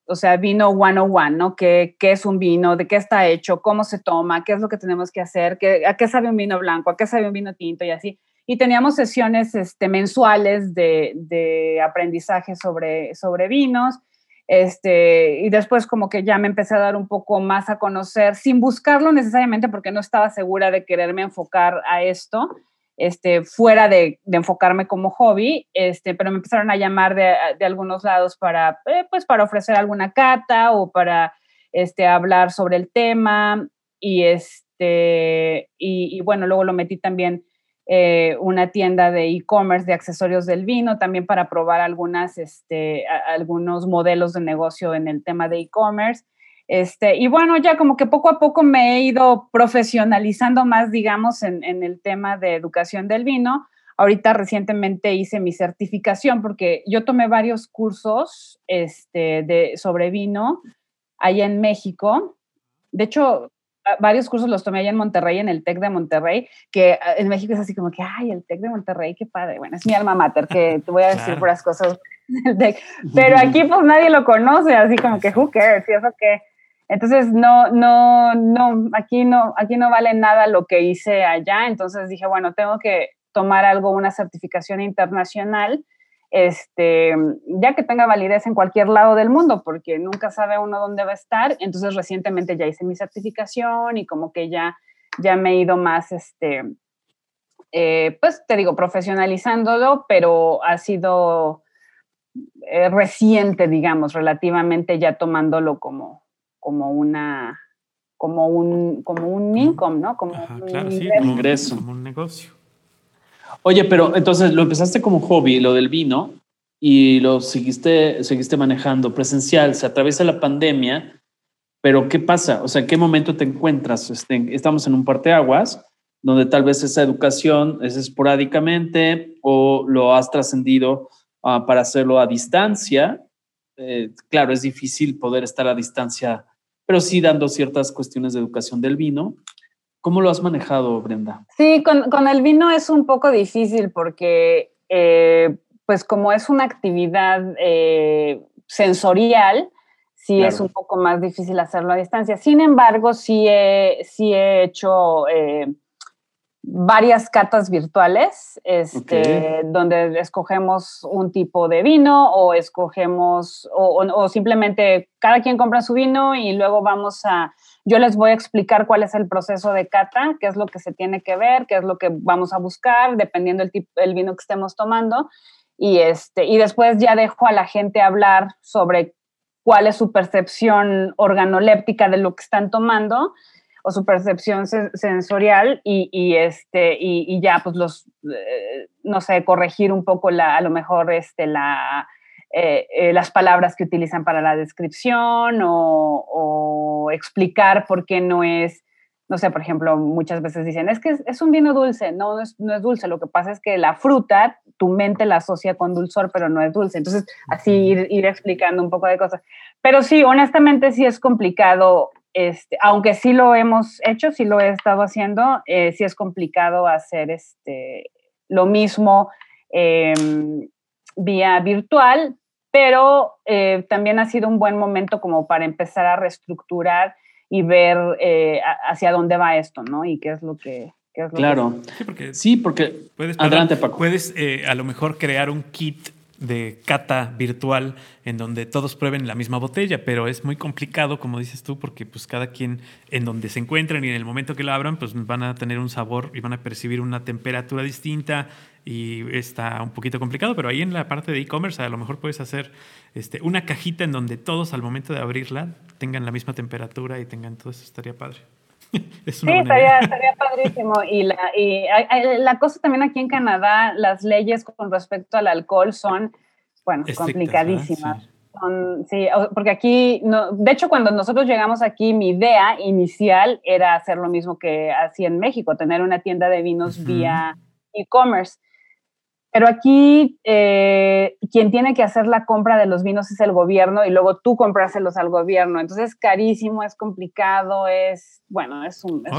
[SPEAKER 4] o sea, vino 101, ¿no? ¿Qué, ¿Qué es un vino? ¿De qué está hecho? ¿Cómo se toma? ¿Qué es lo que tenemos que hacer? ¿Qué, ¿A qué sabe un vino blanco? ¿A qué sabe un vino tinto? Y así y teníamos sesiones este, mensuales de, de, aprendizaje sobre, sobre vinos. Este, y después como que ya me empecé a dar un poco más a conocer, sin buscarlo necesariamente porque no estaba segura de quererme enfocar a esto, este, fuera de, enfocarme como hobby, este, pero me empezaron a llamar de, de algunos lados para, eh, pues para ofrecer alguna cata o para este, hablar sobre el tema y, este, y bueno, luego lo metí también eh, una tienda de e-commerce de accesorios del vino, también para probar algunas, este, algunos modelos de negocio en el tema de e-commerce. Este, y bueno, ya como que poco a poco me he ido profesionalizando más, digamos, en, el tema de educación del vino. Ahorita recientemente hice mi certificación porque yo tomé varios cursos este, de, sobre vino allá en México. De hecho, varios cursos los tomé allá en Monterrey, en el TEC de Monterrey, que ah, en México es así como que, ay, el TEC de Monterrey, qué padre. Bueno, es mi alma mater, que te voy a decir puras cosas del TEC. Pero aquí pues nadie lo conoce, así como que, who cares, y eso que... Entonces, no, no, no, aquí no, aquí no vale nada lo que hice allá. Entonces dije, bueno, tengo que tomar algo, una certificación internacional, este, ya que tenga validez en cualquier lado del mundo, porque nunca sabe uno dónde va a estar. Entonces recientemente ya hice mi certificación y como que ya, ya me he ido más, este, eh, pues te digo, profesionalizándolo, pero ha sido eh, reciente, digamos, relativamente ya tomándolo como, como una como un, como un income, ¿no? Como
[SPEAKER 3] un ingreso. Como un negocio.
[SPEAKER 2] Oye, pero entonces lo empezaste como hobby, lo del vino, y lo seguiste, seguiste manejando presencial, se atraviesa la pandemia, pero ¿qué pasa? O sea, ¿en qué momento te encuentras? Este, estamos en un parteaguas, donde tal vez esa educación es esporádicamente o lo has trascendido ah, para hacerlo a distancia. Eh, claro, es difícil poder estar a distancia pero sí dando ciertas cuestiones de educación del vino. ¿Cómo lo has manejado, Brenda?
[SPEAKER 4] Sí, con, el vino es un poco difícil porque, eh, pues como es una actividad eh, sensorial, sí es un poco más difícil hacerlo a distancia. Sin embargo, sí he, sí he hecho eh, varias catas virtuales, este, donde escogemos un tipo de vino o escogemos, o, simplemente cada quien compra su vino y luego vamos a, yo les voy a explicar cuál es el proceso de cata, qué es lo que se tiene que ver, qué es lo que vamos a buscar, dependiendo del tipo, el vino que estemos tomando. Y, este, y después ya dejo a la gente hablar sobre cuál es su percepción organoléptica de lo que están tomando o su percepción sensorial y, este, y, ya, pues los, eh, no sé, corregir un poco la, a lo mejor este, la, eh, eh, las palabras que utilizan para la descripción o, explicar por qué no es, no sé, por ejemplo, muchas veces dicen, es que es, un vino dulce, no, no es, no es, dulce, lo que pasa es que la fruta, tu mente la asocia con dulzor, pero no es dulce, entonces así ir, ir explicando un poco de cosas. Pero sí, honestamente sí es complicado este, aunque sí lo hemos hecho, sí lo he estado haciendo, eh, sí es complicado hacer este, lo mismo em, vía virtual, pero eh, también ha sido un buen momento como para empezar a reestructurar y ver eh, hacia dónde va esto, ¿no? Y qué es lo que...
[SPEAKER 2] claro. sí, porque,
[SPEAKER 3] puedes, adelante, Paco. Puedes a lo mejor crear un kit de cata virtual en donde todos prueben la misma botella, pero es muy complicado, como dices tú, porque pues cada quien en donde se encuentren y en el momento que lo abran, pues van a tener un sabor y van a percibir una temperatura distinta y está un poquito complicado, pero ahí en la parte de e-commerce a lo mejor puedes hacer este, una cajita en donde todos al momento de abrirla tengan la misma temperatura y tengan todo eso, estaría padre.
[SPEAKER 4] sí, estaría, padrísimo. Y, la, y la cosa también aquí en Canadá, las leyes con respecto al alcohol son, bueno, complicadísimas. Sí. porque aquí, no, de hecho, cuando nosotros llegamos aquí, mi idea inicial era hacer lo mismo que hacía en México, tener una tienda de vinos vía e-commerce. Pero aquí eh, quien tiene que hacer la compra de los vinos es el gobierno y luego tú comprárselos al gobierno. Entonces es carísimo, es complicado, es, bueno, es un, es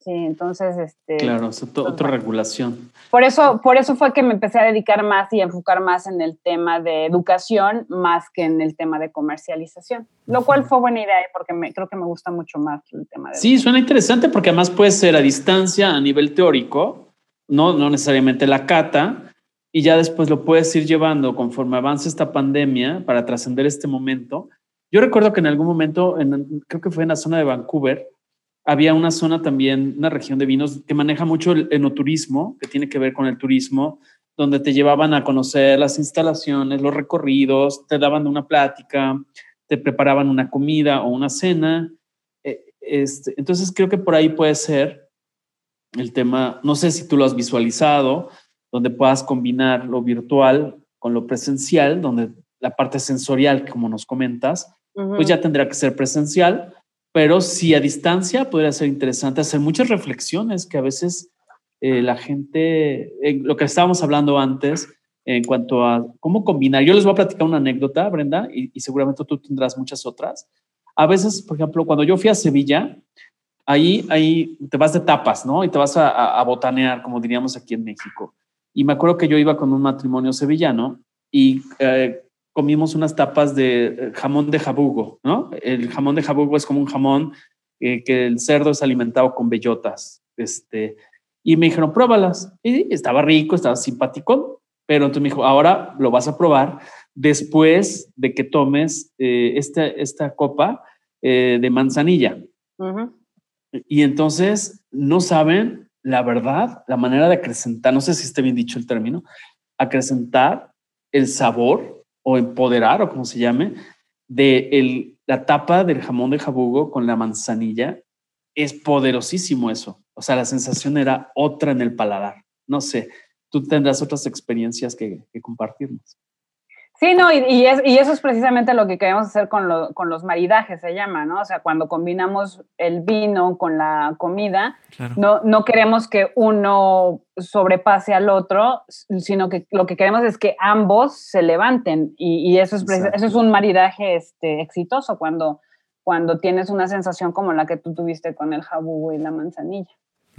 [SPEAKER 4] Sí, entonces, este...
[SPEAKER 2] Claro, es pues, otra regulación.
[SPEAKER 4] Por eso, por eso fue que me empecé a dedicar más y enfocar más en el tema de educación más que en el tema de comercialización, lo cual fue buena idea porque me, creo que me gusta mucho más el tema de...
[SPEAKER 2] Sí, suena interesante porque además puede ser a distancia, a nivel teórico, no, no necesariamente la cata, y ya después lo puedes ir llevando conforme avance esta pandemia para trascender este momento. Yo recuerdo que en algún momento, en, creo que fue en la zona de Vancouver, había una zona también, una región de vinos que maneja mucho el enoturismo, que tiene que ver con el turismo, donde te llevaban a conocer las instalaciones, los recorridos, te daban una plática, te preparaban una comida o una cena. Eh, este, entonces creo que por ahí puede ser el tema, no sé si tú lo has visualizado, donde puedas combinar lo virtual con lo presencial, donde la parte sensorial, como nos comentas, pues ya tendrá que ser presencial, pero si a distancia podría ser interesante hacer muchas reflexiones que a veces eh, la gente, lo que estábamos hablando antes, en cuanto a cómo combinar. Yo les voy a platicar una anécdota, Brenda, y, y seguramente tú tendrás muchas otras. A veces, por ejemplo, cuando yo fui a Sevilla, ahí, ahí te vas de tapas, ¿no? Y te vas a, botanear, como diríamos aquí en México. Y me acuerdo que yo iba con un matrimonio sevillano y eh, comimos unas tapas de eh, jamón de jabugo, ¿no? El jamón de jabugo es como un jamón eh, que el cerdo es alimentado con bellotas. Este, y me dijeron, pruébalas. Y estaba rico, estaba simpático, pero entonces me dijo, ahora lo vas a probar después de que tomes esta, esta copa de manzanilla. Y entonces no saben la verdad, la manera de acrecentar, no sé si esté bien dicho el término, acrecentar el sabor o empoderar o como se llame, de el, la tapa del jamón de jabugo con la manzanilla. Es poderosísimo eso. O sea, la sensación era otra en el paladar. No sé, tú tendrás otras experiencias que, que compartirnos.
[SPEAKER 4] Sí, no, y, y, eso es precisamente lo que queremos hacer con, los maridajes, se llama, ¿no? O sea, cuando combinamos el vino con la comida, no, no queremos que uno sobrepase al otro, sino que lo que queremos es que ambos se levanten y, eso, es, eso es un maridaje este, exitoso cuando, cuando tienes una sensación como la que tú tuviste con el jabugo y la manzanilla.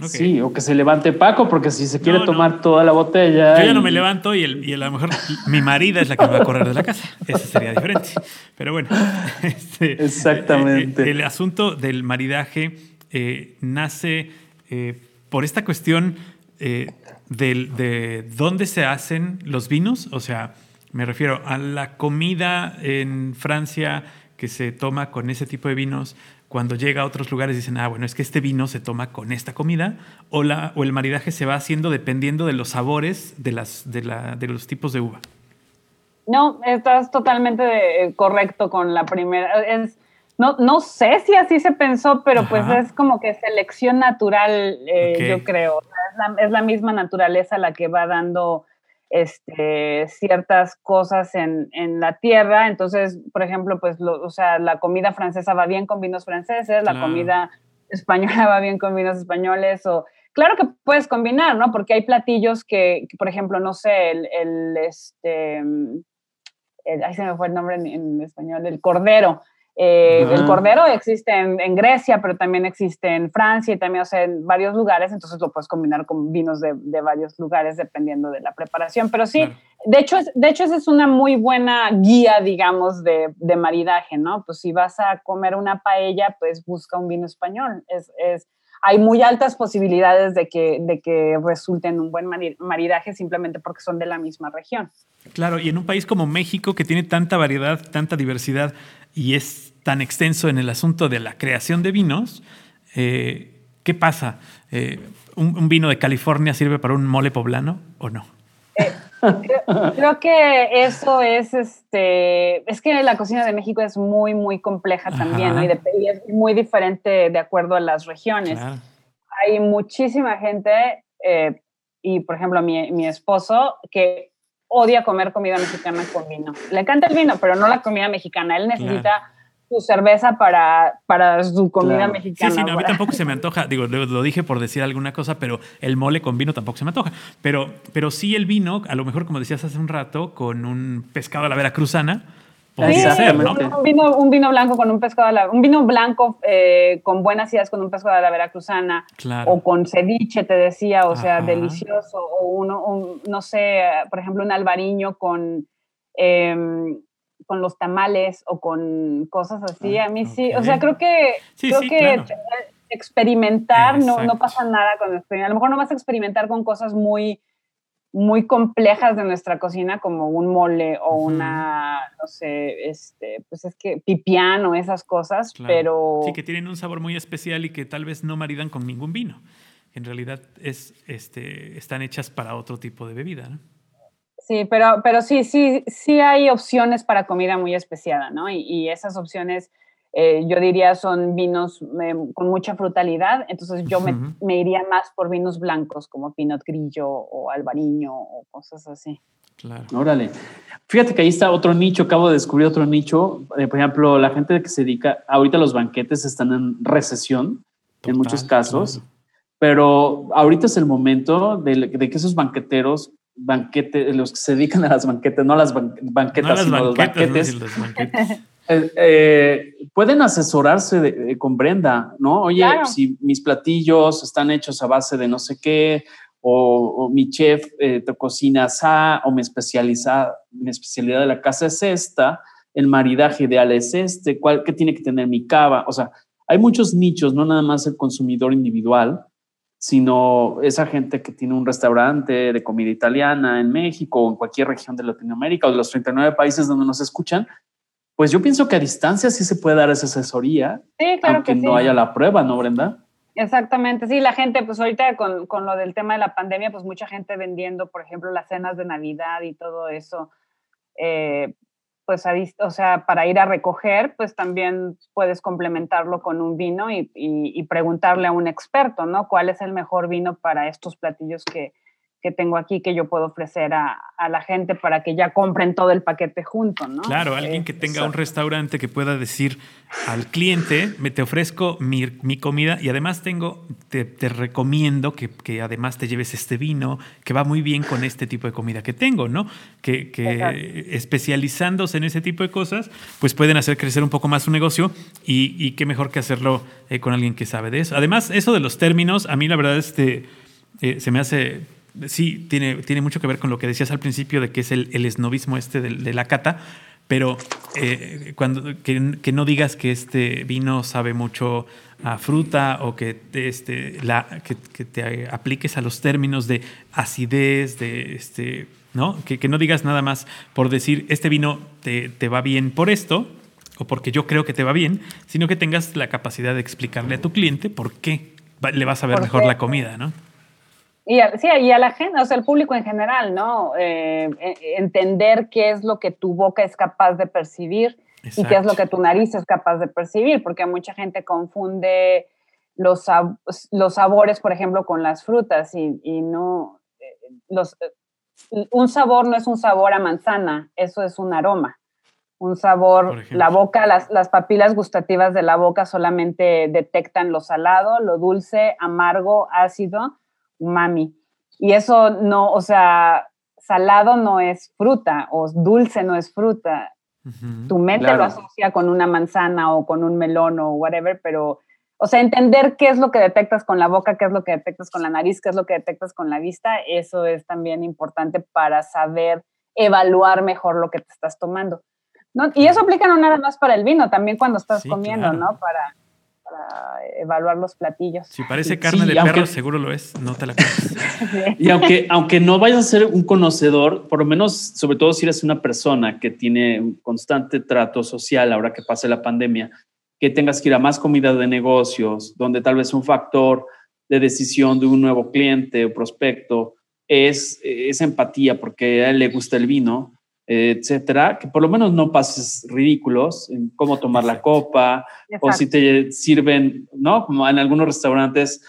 [SPEAKER 2] Sí, o que se levante Paco, porque si se quiere tomar toda la botella.
[SPEAKER 3] Yo ya no me levanto y, el, y, a lo mejor mi marida es la que me va a correr de la casa. Eso sería diferente. Pero bueno.
[SPEAKER 2] Este, Exactamente.
[SPEAKER 3] Eh, el, asunto del maridaje eh, nace eh, por esta cuestión de dónde se hacen los vinos. O sea, me refiero a la comida en Francia que se toma con ese tipo de vinos cuando llega a otros lugares dicen, ah, bueno, es que este vino se toma con esta comida, o, la, o el maridaje se va haciendo dependiendo de los sabores de, las, de, la, de los tipos de uva.
[SPEAKER 4] No, estás totalmente eh, correcto con la primera. Es, no, no sé si así se pensó, pero pues es como que selección natural, eh, yo creo. Es la, es la, misma naturaleza la que va dando este, ciertas cosas en, en, la tierra. Entonces, por ejemplo, pues, o sea, la comida francesa va bien con vinos franceses, la comida española va bien con vinos españoles, o claro que puedes combinar, ¿no? Porque hay platillos que, por ejemplo, no sé, el, el este, el, ahí se me fue el nombre en, en español, el cordero. Eh, el cordero existe en, Grecia, pero también existe en Francia y también o sea, en varios lugares, entonces lo puedes combinar con vinos de, de varios lugares dependiendo de la preparación. Pero sí, de, hecho, de hecho esa es una muy buena guía, digamos, de, de, maridaje, ¿no? Pues si vas a comer una paella, pues busca un vino español. Es, es, hay muy altas posibilidades de que, de que resulten un buen maridaje simplemente porque son de la misma región.
[SPEAKER 3] Claro, y en un país como México, que tiene tanta variedad, tanta diversidad, y es tan extenso en el asunto de la creación de vinos, eh, ¿qué pasa? Eh, un, vino de California sirve para un mole poblano o no?
[SPEAKER 4] Eh, creo, que eso es, este, es que la cocina de México es muy, muy compleja también, ¿no? y, es muy diferente de acuerdo a las regiones. Hay muchísima gente, y por ejemplo mi, mi esposo, que odia comer comida mexicana con vino. Le encanta el vino, pero no la comida mexicana. Él necesita su cerveza para, para su comida mexicana.
[SPEAKER 3] Sí, sí, a mí tampoco se me antoja. Digo, lo, dije por decir alguna cosa, pero el mole con vino tampoco se me antoja. Pero, pero sí el vino, a lo mejor, como decías hace un rato, con un pescado a la veracruzana
[SPEAKER 4] un, vino, un vino blanco con un pescado de la, un vino blanco eh, con buenas ideas con un pescado de la veracruzana o con ceviche, te decía, o sea, delicioso, o uno, no sé, por ejemplo, un albariño con, em, con los tamales o con cosas así. Ah, a mí sí, o sea, creo que, creo que experimentar no, no pasa nada con experimentar. A lo mejor no vas a experimentar con cosas muy muy complejas de nuestra cocina, como un mole o una, no sé, este, pues es que pipián esas cosas, pero...
[SPEAKER 3] Sí, que tienen un sabor muy especial y que tal vez no maridan con ningún vino. En realidad es, este, están hechas para otro tipo de bebida, ¿no?
[SPEAKER 4] Sí, pero, pero sí, sí, sí hay opciones para comida muy especiada, ¿no? Y, y esas opciones eh, yo diría son vinos eh, con mucha frutalidad, entonces yo me, me, iría más por vinos blancos como Pinot Grillo o Albariño o cosas así.
[SPEAKER 2] Claro. Órale. Fíjate que ahí está otro nicho, acabo de descubrir otro nicho. Eh, por ejemplo, la gente que se dedica, ahorita los banquetes están en recesión en muchos casos, pero ahorita es el momento de, de que esos banqueteros banquetes, los que se dedican a las banquetes, no a las banquetas, sino a los banquetes, Eh, eh, pueden asesorarse con Brenda, ¿no? Oye, si mis platillos están hechos a base de no sé qué, o, mi chef eh, te cocina así, o mi, especialidad, mi especialidad de la casa es esta, el maridaje ideal es este, ¿cuál, ¿qué tiene que tener mi cava? O sea, hay muchos nichos, no nada más el consumidor individual, sino esa gente que tiene un restaurante de comida italiana en México o en cualquier región de Latinoamérica o de los 39 países donde nos escuchan, pues yo pienso que a distancia sí se puede dar esa asesoría,
[SPEAKER 4] sí, claro
[SPEAKER 2] aunque
[SPEAKER 4] que
[SPEAKER 2] no haya la prueba, ¿no, Brenda?
[SPEAKER 4] Exactamente, sí, la gente, pues ahorita con, con, lo del tema de la pandemia, pues mucha gente vendiendo, por ejemplo, las cenas de Navidad y todo eso, eh, pues, o sea, para ir a recoger, pues también puedes complementarlo con un vino y, y, y, preguntarle a un experto, ¿no? ¿Cuál es el mejor vino para estos platillos que, que tengo aquí que yo puedo ofrecer a, a, la gente para que ya compren todo el paquete junto, ¿no?
[SPEAKER 3] Claro, alguien que tenga un restaurante que pueda decir al cliente, me te ofrezco mi, mi comida y además tengo, te, te recomiendo que, que, además te lleves este vino que va muy bien con este tipo de comida que tengo, ¿no? Que, que especializándose en ese tipo de cosas, pues pueden hacer crecer un poco más su negocio y, y qué mejor que hacerlo eh, con alguien que sabe de eso. Además, eso de los términos, a mí la verdad este, eh, se me hace sí, tiene, tiene mucho que ver con lo que decías al principio de que es el, el esnovismo este de, de, la cata, pero eh, cuando, que, que, no digas que este vino sabe mucho a fruta o que, este, la, que, que, te apliques a los términos de acidez, de este, ¿no? Que, que no digas nada más por decir este vino te, te va bien por esto o porque yo creo que te va bien, sino que tengas la capacidad de explicarle a tu cliente por qué le vas a ver mejor la comida, ¿no?
[SPEAKER 4] Y a, sí, y a la gente, o sea, al público en general, ¿no? Eh, entender qué es lo que tu boca es capaz de percibir Exacto. y qué es lo que tu nariz es capaz de percibir, porque mucha gente confunde los, los sabores, por ejemplo, con las frutas y, y no, eh, los, un sabor no es un sabor a manzana, eso es un aroma. Un sabor, la boca, las, las papilas gustativas de la boca solamente detectan lo salado, lo dulce, amargo, ácido umami. Y eso no, o sea, salado no es fruta o dulce no es fruta. Uh -huh, tu mente claro. lo asocia con una manzana o con un melón o whatever, pero, o sea, entender qué es lo que detectas con la boca, qué es lo que detectas con la nariz, qué es lo que detectas con la vista, eso es también importante para saber evaluar mejor lo que te estás tomando. ¿no? Y eso aplica no nada más para el vino, también cuando estás sí, comiendo, claro. ¿no? Para, para evaluar los platillos.
[SPEAKER 3] Si parece carne sí, de aunque, perro, seguro lo es, no te la comes.
[SPEAKER 2] y aunque, aunque no vayas a ser un conocedor, por lo menos, sobre todo si eres una persona que tiene un constante trato social ahora que pase la pandemia, que tengas que ir a más comida de negocios, donde tal vez un factor de decisión de un nuevo cliente o prospecto es esa empatía porque a él le gusta el vino, etcétera, que por lo menos no pases ridículos en cómo tomar Exacto. la copa Exacto. o si te sirven, ¿no? Como en algunos restaurantes,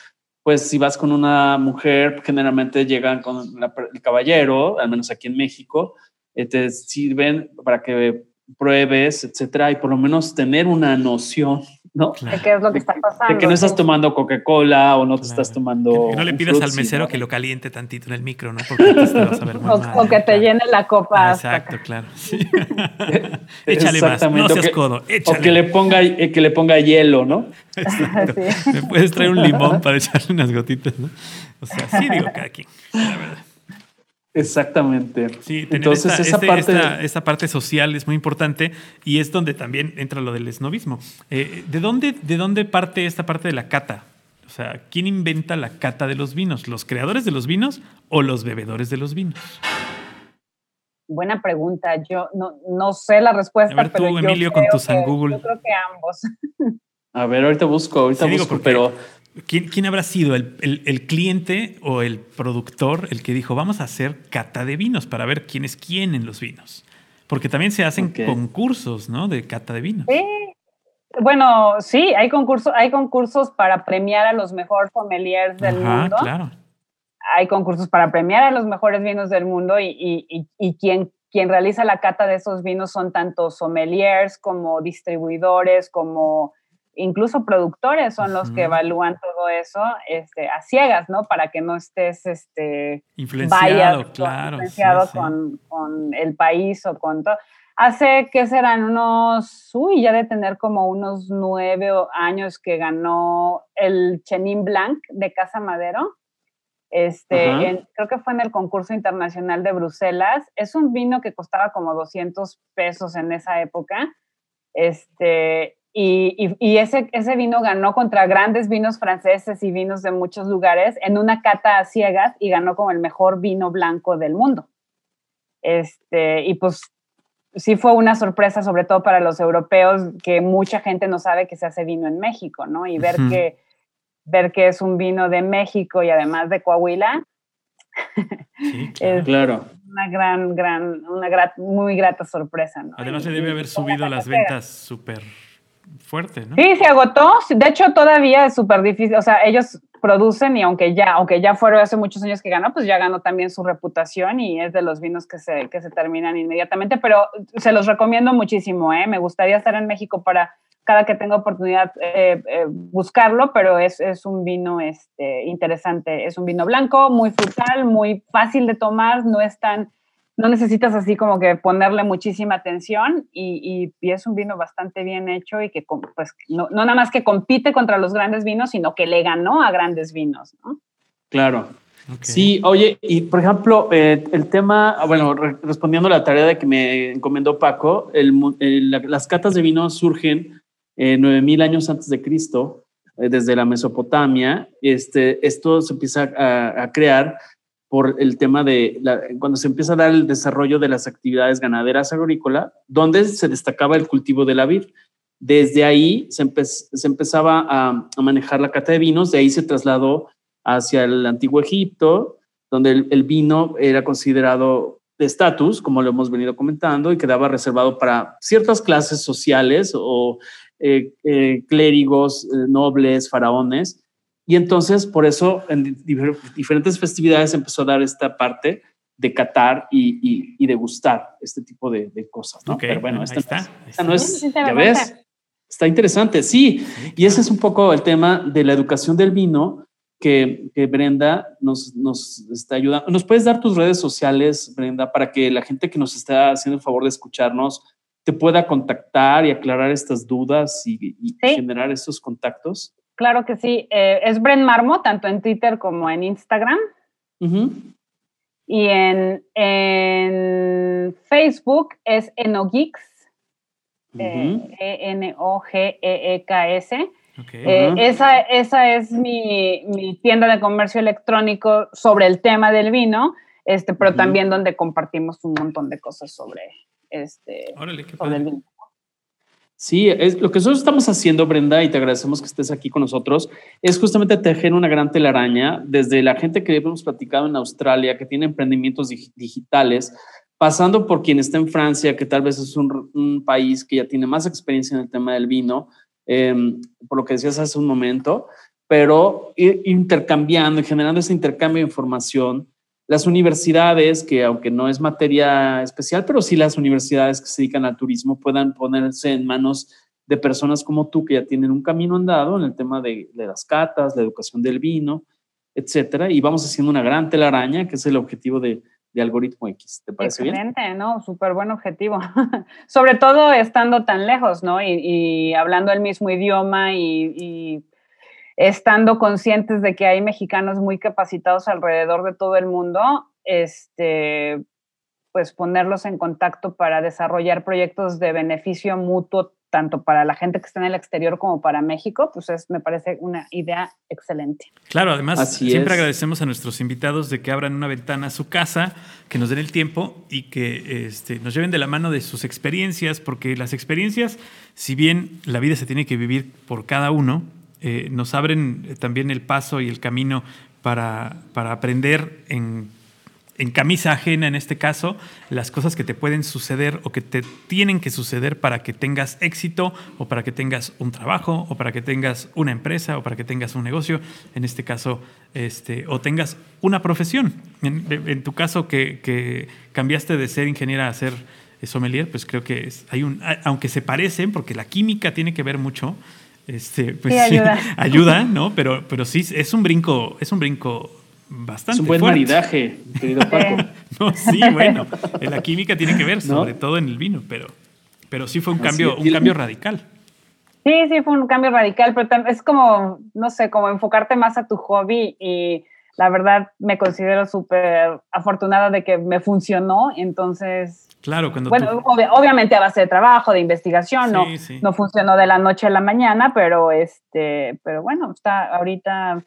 [SPEAKER 2] pues si vas con una mujer, generalmente llegan con la, el caballero, al menos aquí en México, eh, te sirven para que pruebes, etcétera, y por lo menos tener una noción, ¿no?
[SPEAKER 4] De qué es lo que está pasando.
[SPEAKER 2] De que no estás tomando Coca-Cola o no te claro. estás tomando.
[SPEAKER 3] Que no le pidas al mesero ¿no? que lo caliente tantito en el micro, ¿no? Porque te vas a ver muy
[SPEAKER 4] o,
[SPEAKER 3] mal,
[SPEAKER 4] o, que te llene la copa.
[SPEAKER 3] Ah, exacto, claro. Sí. échale más, no seas codo, échale.
[SPEAKER 2] O que le ponga, eh, que le ponga hielo, ¿no?
[SPEAKER 3] Exacto. Sí. Me puedes traer un limón para echarle unas gotitas, ¿no? O sea, sí digo cada quien, la verdad.
[SPEAKER 2] Exactamente.
[SPEAKER 3] Sí, entonces esta, esa este, parte esta, esta, parte social es muy importante y es donde también entra lo del esnovismo. Eh, ¿de, dónde, ¿De dónde parte esta parte de la cata? O sea, ¿quién inventa la cata de los vinos? ¿Los creadores de los vinos o los bebedores de los vinos?
[SPEAKER 4] Buena pregunta. Yo no, no sé la respuesta.
[SPEAKER 3] A ver, tú,
[SPEAKER 4] pero
[SPEAKER 3] Emilio,
[SPEAKER 4] yo
[SPEAKER 3] con tu San Google.
[SPEAKER 4] Yo creo que ambos.
[SPEAKER 2] A ver, ahorita busco, ahorita
[SPEAKER 3] sí,
[SPEAKER 2] busco,
[SPEAKER 3] digo,
[SPEAKER 2] pero
[SPEAKER 3] ¿Quién, ¿Quién, habrá sido? El, el, el, cliente o el productor el que dijo, vamos a hacer cata de vinos para ver quién es quién en los vinos? Porque también se hacen okay. concursos, ¿no? De cata de vinos.
[SPEAKER 4] Sí. Bueno, sí, hay concursos, hay concursos para premiar a los mejores sommeliers del
[SPEAKER 3] Ajá,
[SPEAKER 4] mundo.
[SPEAKER 3] claro.
[SPEAKER 4] Hay concursos para premiar a los mejores vinos del mundo y, y, y, y quien, quien realiza la cata de esos vinos son tanto sommeliers como distribuidores, como incluso productores son los uh -huh. que evalúan todo eso este, a ciegas, ¿no? Para que no estés este,
[SPEAKER 3] influenciado, claro,
[SPEAKER 4] influenciado
[SPEAKER 3] sí, sí.
[SPEAKER 4] Con, con, el país o con todo. Hace que serán unos, uy, ya de tener como unos nueve años que ganó el Chenin Blanc de Casa Madero. Este, uh -huh. en, creo que fue en el concurso internacional de Bruselas. Es un vino que costaba como 200 pesos en esa época. Este, y, y, ese, ese vino ganó contra grandes vinos franceses y vinos de muchos lugares en una cata a ciegas y ganó como el mejor vino blanco del mundo. Este, y pues sí fue una sorpresa, sobre todo para los europeos, que mucha gente no sabe que se hace vino en México, ¿no? Y ver, que, ver que es un vino de México y además de Coahuila.
[SPEAKER 2] es claro.
[SPEAKER 4] Una gran, gran, una muy grata sorpresa, ¿no?
[SPEAKER 3] Además se debe haber subido las ventas súper fuerte, ¿no?
[SPEAKER 4] Sí, se agotó. De hecho, todavía es súper difícil. O sea, ellos producen y aunque ya, aunque ya fueron hace muchos años que ganó, pues ya ganó también su reputación y es de los vinos que se, que se terminan inmediatamente. Pero se los recomiendo muchísimo, ¿eh? Me gustaría estar en México para cada que tenga oportunidad eh, eh, buscarlo, pero es, es, un vino este, interesante. Es un vino blanco, muy frutal, muy fácil de tomar, no es tan no necesitas así como que ponerle muchísima atención y, es un vino bastante bien hecho y que pues no, nada más que compite contra los grandes vinos, sino que le ganó a grandes vinos, ¿no?
[SPEAKER 2] Claro. Sí, oye, y por ejemplo, eh, el tema, bueno, respondiendo a la tarea de que me encomendó Paco, las catas de vino surgen eh, 9000 años antes de Cristo, eh, desde la Mesopotamia. Este, esto se empieza a, a crear por el tema de cuando se empieza a dar el desarrollo de las actividades ganaderas agrícolas, donde se destacaba el cultivo de la vid. Desde ahí se, se empezaba a, manejar la cata de vinos, de ahí se trasladó hacia el antiguo Egipto, donde el, vino era considerado de estatus, como lo hemos venido comentando, y quedaba reservado para ciertas clases sociales o eh, eh, clérigos, eh, nobles, faraones, y entonces, por eso, en diferentes festividades empezó a dar esta parte de catar y, y, de gustar este tipo de, cosas, ¿no?
[SPEAKER 3] Pero bueno, esta, está,
[SPEAKER 2] esta no es, ya ves, está interesante, sí. Y ese es un poco el tema de la educación del vino que, que, Brenda nos, nos está ayudando. ¿Nos puedes dar tus redes sociales, Brenda, para que la gente que nos está haciendo el favor de escucharnos te pueda contactar y aclarar estas dudas y, y generar estos contactos?
[SPEAKER 4] Claro que sí. Eh, es Bren Marmo, tanto en Twitter como en Instagram. Y en, Facebook es Enogeeks. E-N-O-G-E-E-K-S. Eh, e eh, esa, esa es mi, mi, tienda de comercio electrónico sobre el tema del vino, este, pero también donde compartimos un montón de cosas sobre, este, sobre el vino.
[SPEAKER 2] Sí, es, lo que nosotros estamos haciendo, Brenda, y te agradecemos que estés aquí con nosotros, es justamente tejer una gran telaraña desde la gente que hemos platicado en Australia, que tiene emprendimientos digitales, pasando por quien está en Francia, que tal vez es un, país que ya tiene más experiencia en el tema del vino, em, por lo que decías hace un momento, pero intercambiando y generando ese intercambio de información las universidades, que aunque no es materia especial, pero sí las universidades que se dedican al turismo puedan ponerse en manos de personas como tú que ya tienen un camino andado en el tema de, las catas, la educación del vino, etcétera, y vamos haciendo una gran telaraña, que es el objetivo de, Algoritmo X. ¿Te parece
[SPEAKER 4] Excelente, bien? ¿no? Súper buen objetivo. Sobre todo estando tan lejos, ¿no? Y, hablando el mismo idioma y estando conscientes de que hay mexicanos muy capacitados alrededor de todo el mundo, este, pues ponerlos en contacto para desarrollar proyectos de beneficio mutuo tanto para la gente que está en el exterior como para México, pues es, me parece una idea excelente.
[SPEAKER 3] Claro, además siempre agradecemos a nuestros invitados de que abran una ventana a su casa, que nos den el tiempo y que este, nos lleven de la mano de sus experiencias, porque las experiencias, si bien la vida se tiene que vivir por cada uno, eh, nos abren eh, también el paso y el camino para, aprender en, camisa ajena, en este caso, las cosas que te pueden suceder o que te tienen que suceder para que tengas éxito o para que tengas un trabajo o para que tengas una empresa o para que tengas un negocio, en este caso, este, o tengas una profesión. En, tu caso, que, cambiaste de ser ingeniera a ser sommelier, pues creo que hay un, aunque se parecen, porque la química tiene que ver mucho, este, pues, ayuda. ayuda, ¿no? Pero, pero sí, es un brinco, es un brinco bastante. Es
[SPEAKER 2] un buen maridaje, querido Paco.
[SPEAKER 3] no, sí, bueno, la química tiene que ver, sobre todo en el vino, pero, pero sí fue un cambio, un cambio radical.
[SPEAKER 4] Sí, sí, fue un cambio radical, pero es como, no sé, como enfocarte más a tu hobby y la verdad me considero súper afortunada de que me funcionó, entonces...
[SPEAKER 3] Claro, cuando
[SPEAKER 4] Bueno, obviamente a base de trabajo, de investigación, no, no funcionó de la noche a la mañana, pero, este, pero bueno, está ahorita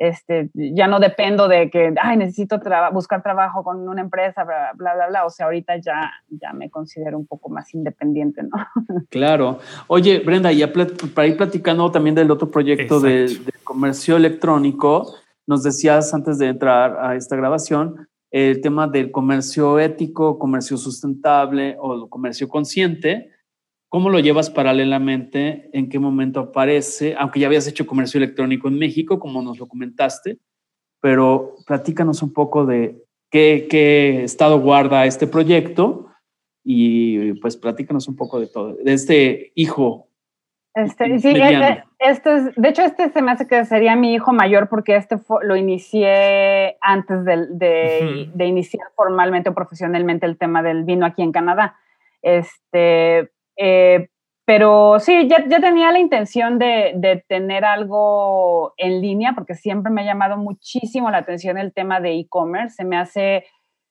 [SPEAKER 4] este, ya no dependo de que, ay, necesito buscar trabajo con una empresa, bla, bla, bla, O sea, ahorita ya, ya me considero un poco más independiente, ¿no?
[SPEAKER 2] Claro. Oye, Brenda, ya para ir platicando también del otro proyecto de, comercio electrónico, nos decías antes de entrar a esta grabación el tema del comercio ético, comercio sustentable o comercio consciente. ¿Cómo lo llevas paralelamente? ¿En qué momento aparece? Aunque ya habías hecho comercio electrónico en México, como nos lo comentaste, pero platícanos un poco de qué, estado guarda este proyecto y pues platícanos un poco de todo, de este hijo.
[SPEAKER 4] Este, sí, este, este de hecho este se me hace que sería mi hijo mayor porque este lo inicié antes de, de, iniciar formalmente o profesionalmente el tema del vino aquí en Canadá. Este, eh, pero sí, ya, ya, tenía la intención de, de, tener algo en línea porque siempre me ha llamado muchísimo la atención el tema de e-commerce. Se me hace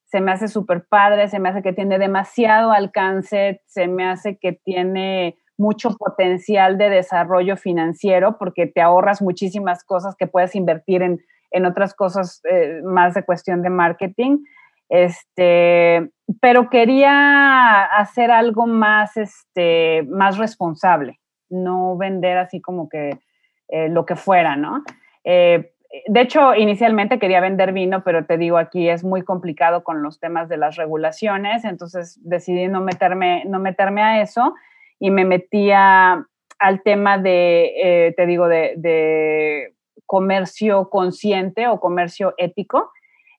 [SPEAKER 4] se me hace súper padre, se me hace que tiene demasiado alcance, se me hace que tiene mucho potencial de desarrollo financiero porque te ahorras muchísimas cosas que puedes invertir en, en otras cosas eh, más de cuestión de marketing. Este, pero quería hacer algo más, este, más responsable, no vender así como que eh, lo que fuera, ¿no? Eh, de hecho, inicialmente quería vender vino, pero te digo, aquí es muy complicado con los temas de las regulaciones, entonces decidí no meterme, no meterme a eso y me metía al tema de, eh, te digo, de, comercio consciente o comercio ético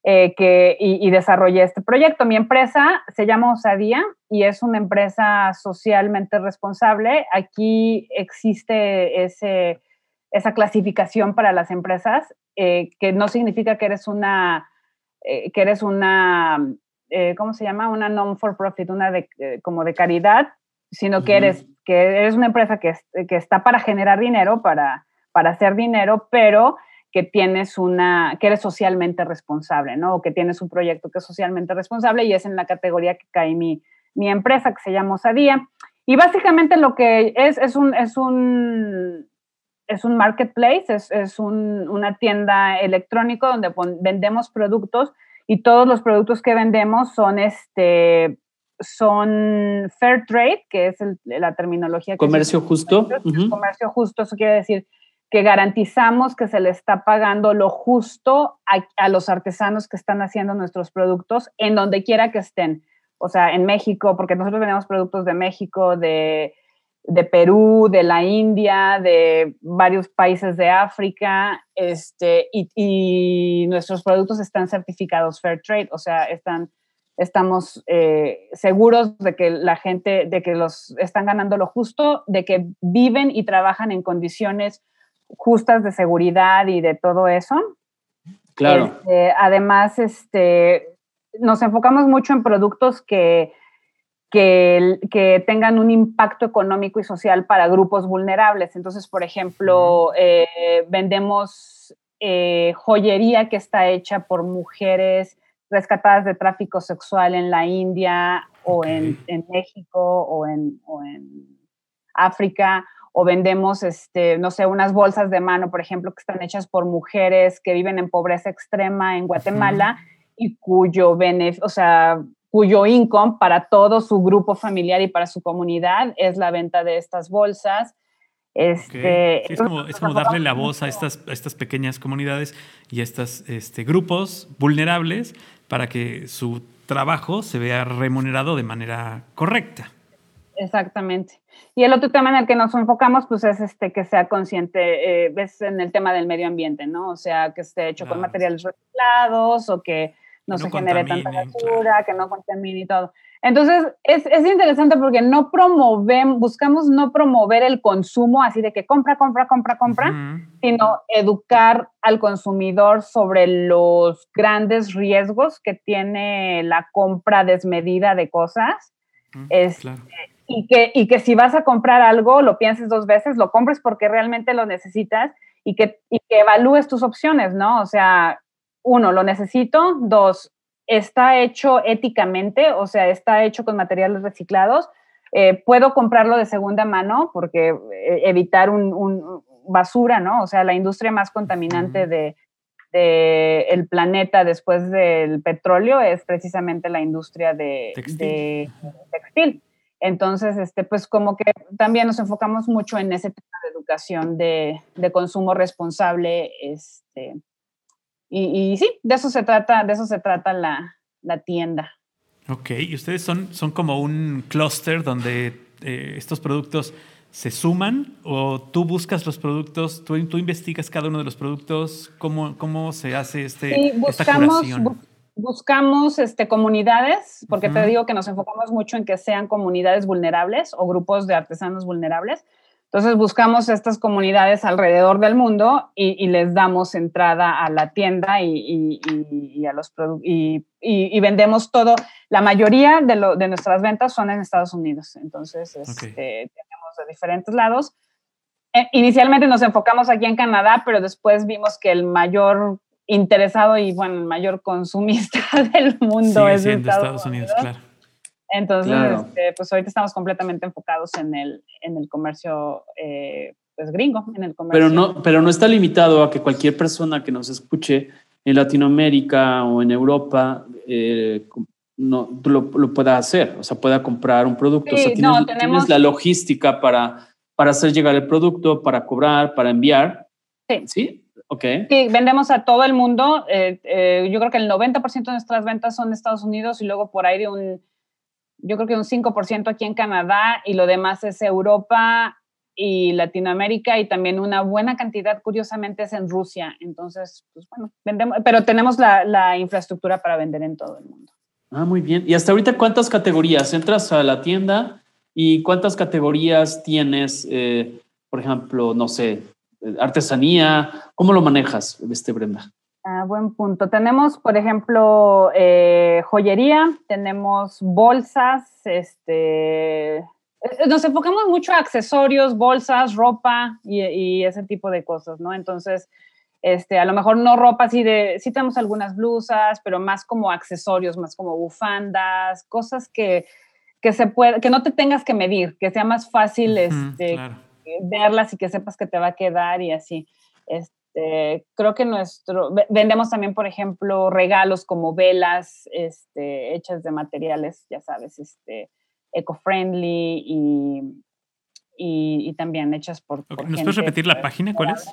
[SPEAKER 4] eh, que, y, desarrollé este proyecto. Mi empresa se llama Osadía y es una empresa socialmente responsable. Aquí existe ese, esa clasificación para las empresas, eh, que no significa que eres una, que eres una, ¿cómo se llama? Una non-for-profit, una de, como de caridad, sino que eres, que eres una empresa que, que está para generar dinero, para, para hacer dinero, pero que tienes una, que eres socialmente responsable, ¿no? O que tienes un proyecto que es socialmente responsable y es en la categoría que cae mi, mi empresa que se llama Osadía. Y básicamente lo que es, es un, es un, es un marketplace, es, es un, una tienda electrónica donde vendemos productos y todos los productos que vendemos son este son fair trade, que es la terminología.
[SPEAKER 2] Comercio justo.
[SPEAKER 4] Comercio justo, eso quiere decir que garantizamos que se le está pagando lo justo a, los artesanos que están haciendo nuestros productos en donde quiera que estén. O sea, en México, porque nosotros tenemos productos de México, de, Perú, de la India, de varios países de África, este, y, nuestros productos están certificados Fair Trade, o sea, están, estamos eh, seguros de que la gente, de que los están ganando lo justo, de que viven y trabajan en condiciones justas de seguridad y de todo eso.
[SPEAKER 2] Claro.
[SPEAKER 4] Este, además, este, nos enfocamos mucho en productos que, que, tengan un impacto económico y social para grupos vulnerables. Entonces, por ejemplo, eh, vendemos eh, joyería que está hecha por mujeres rescatadas de tráfico sexual en la India o en, México o en, o en África o vendemos, este, no sé, unas bolsas de mano, por ejemplo, que están hechas por mujeres que viven en pobreza extrema en Guatemala y cuyo o sea, cuyo income para todo su grupo familiar y para su comunidad es la venta de estas bolsas. Este,
[SPEAKER 3] es, como, darle la voz a estas, estas pequeñas comunidades y a estos este, grupos vulnerables para que su trabajo se vea remunerado de manera correcta.
[SPEAKER 4] Exactamente. Y el otro tema en el que nos enfocamos, pues es este que sea consciente, eh, ves en el tema del medio ambiente, ¿no? O sea, que esté hecho con materiales reciclados o que no, se genere tanta basura, que no contamine y todo. Entonces, es, es interesante porque no promovemos, buscamos no promover el consumo así de que compra, compra, compra, compra, sino educar al consumidor sobre los grandes riesgos que tiene la compra desmedida de cosas. es, claro y que, y que si vas a comprar algo, lo pienses dos veces, lo compres porque realmente lo necesitas y que, y que evalúes tus opciones, ¿no? O sea, uno, lo necesito, dos, está hecho éticamente, o sea, está hecho con materiales reciclados, eh, puedo comprarlo de segunda mano porque eh, evitar un, basura, ¿no? O sea, la industria más contaminante de, el planeta después del petróleo es precisamente la industria de textil. Entonces, este, pues como que también nos enfocamos mucho en ese tema de educación de, consumo responsable, este, y, sí, de eso se trata, de eso se trata la, tienda.
[SPEAKER 3] Ok, y ustedes son, son como un clúster donde eh, estos productos se suman o tú buscas los productos, tú, tú investigas cada uno de los productos, ¿cómo, cómo se hace este, esta curación?
[SPEAKER 4] buscamos este, comunidades, porque te digo que nos enfocamos mucho en que sean comunidades vulnerables o grupos de artesanos vulnerables. Entonces buscamos estas comunidades alrededor del mundo y, les damos entrada a la tienda y, a los y, vendemos todo. La mayoría de, lo, de, nuestras ventas son en Estados Unidos, entonces este, tenemos de diferentes lados. Eh, inicialmente nos enfocamos aquí en Canadá, pero después vimos que el mayor interesado y, bueno, el mayor consumista del mundo es Estados, Unidos, claro. Entonces, este, pues ahorita estamos completamente enfocados en el, en el comercio eh, pues gringo, en el comercio.
[SPEAKER 2] Pero no, pero no está limitado a que cualquier persona que nos escuche en Latinoamérica o en Europa eh, no, lo, lo, pueda hacer, o sea, pueda comprar un producto. o sea, tienes, no, tenemos... la logística para, para hacer llegar el producto, para cobrar, para enviar. Sí. ¿Sí?
[SPEAKER 4] Sí, vendemos a todo el mundo. Eh, eh, yo creo que el 90% de nuestras ventas son de Estados Unidos y luego por ahí de un, yo creo que un 5% aquí en Canadá y lo demás es Europa y Latinoamérica y también una buena cantidad, curiosamente, es en Rusia. Entonces, pues bueno, vendemos, pero tenemos la, infraestructura para vender en todo el mundo.
[SPEAKER 2] Ah, muy bien. ¿Y hasta ahorita cuántas categorías? Entras a la tienda y cuántas categorías tienes, eh, por ejemplo, no sé, artesanía? ¿Cómo lo manejas, este Brenda?
[SPEAKER 4] Ah, buen punto. Tenemos, por ejemplo, eh, joyería, tenemos bolsas, este, eh, nos enfocamos mucho a accesorios, bolsas, ropa y, ese tipo de cosas, ¿no? Entonces, este, a lo mejor no ropa así de, sí tenemos algunas blusas, pero más como accesorios, más como bufandas, cosas que, que se puede, que no te tengas que medir, que sea más fácil, este, verlas y que sepas que te va a quedar y así. Este, creo que nuestro, vendemos también, por ejemplo, regalos como velas este, hechas de materiales, ya sabes, este, eco-friendly y, y, también hechas por...
[SPEAKER 3] ¿Nos puedes repetir la página? ¿Cuál es?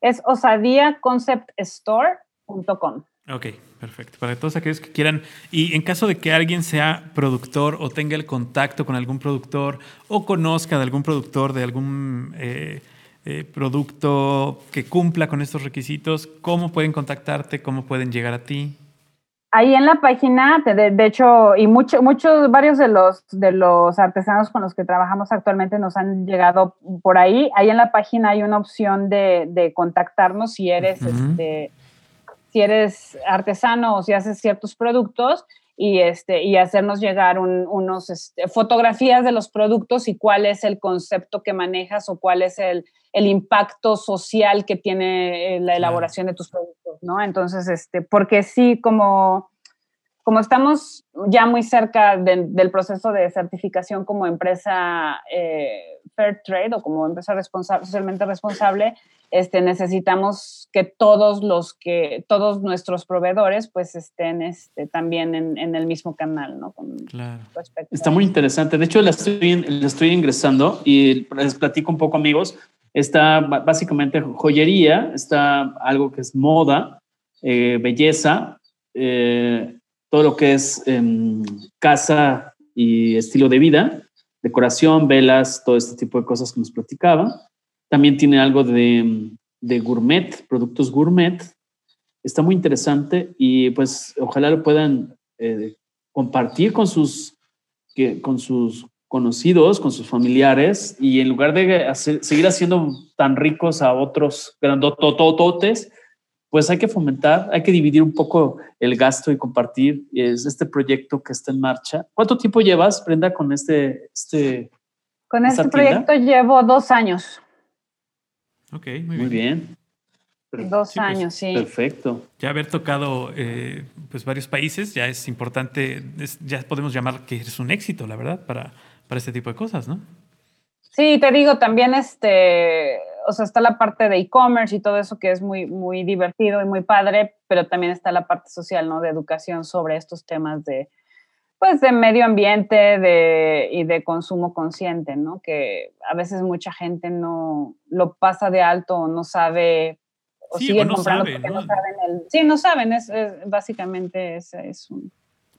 [SPEAKER 4] Es osadiaconceptstore.com.
[SPEAKER 3] Ok, perfecto. Para todos aquellos que quieran, y en caso de que alguien sea productor o tenga el contacto con algún productor o conozca de algún productor de algún eh, eh, producto que cumpla con estos requisitos, ¿cómo pueden contactarte? ¿Cómo pueden llegar a ti?
[SPEAKER 4] Ahí en la página, de, hecho, y muchos, muchos, varios de los, de los artesanos con los que trabajamos actualmente nos han llegado por ahí. Ahí en la página hay una opción de, contactarnos si eres este si eres artesano o si haces ciertos productos y, este, y hacernos llegar unos este, fotografías de los productos y cuál es el concepto que manejas o cuál es el, el impacto social que tiene eh, la elaboración de tus productos, ¿no? Entonces, este, porque sí, como, como estamos ya muy cerca del proceso de certificación como empresa eh, fair trade o como empresa responsable, socialmente responsable, este, necesitamos que todos los que, todos nuestros proveedores pues estén este, también en, el mismo canal, ¿no?
[SPEAKER 2] Está muy interesante. De hecho, la estoy, la estoy ingresando y les platico un poco, amigos. Está básicamente joyería, está algo que es moda, eh, belleza, eh, todo lo que es em, casa y estilo de vida, decoración, velas, todo este tipo de cosas que nos platicaba. También tiene algo de, gourmet, productos gourmet. Está muy interesante y pues ojalá lo puedan eh, compartir con sus, con sus conocidos, con sus familiares y en lugar de seguir haciendo tan ricos a otros grandotototes, pues hay que fomentar, hay que dividir un poco el gasto y compartir es este proyecto que está en marcha. ¿Cuánto tiempo llevas, Brenda, con este? este
[SPEAKER 4] con este proyecto llevo dos años.
[SPEAKER 3] Ok, muy, bien.
[SPEAKER 4] Dos
[SPEAKER 3] Sí, pues,
[SPEAKER 4] años, sí.
[SPEAKER 2] Perfecto.
[SPEAKER 3] Ya haber tocado eh, pues varios países ya es importante, es- ya podemos llamar que es un éxito, la verdad, para, para este tipo de cosas, ¿no?
[SPEAKER 4] Sí, te digo, también este, o sea, está la parte de e-commerce y todo eso que es muy, muy divertido y muy padre, pero también está la parte social, ¿no? De educación sobre estos temas de, pues, de medio ambiente de, y de consumo consciente, ¿no? Que a veces mucha gente no lo pasa de alto o no sabe o
[SPEAKER 3] Sí,
[SPEAKER 4] siguen
[SPEAKER 3] o no
[SPEAKER 4] comprando
[SPEAKER 3] sabe,
[SPEAKER 4] porque
[SPEAKER 3] ¿no?
[SPEAKER 4] no saben el, sí, no saben, es, es- básicamente es, es un,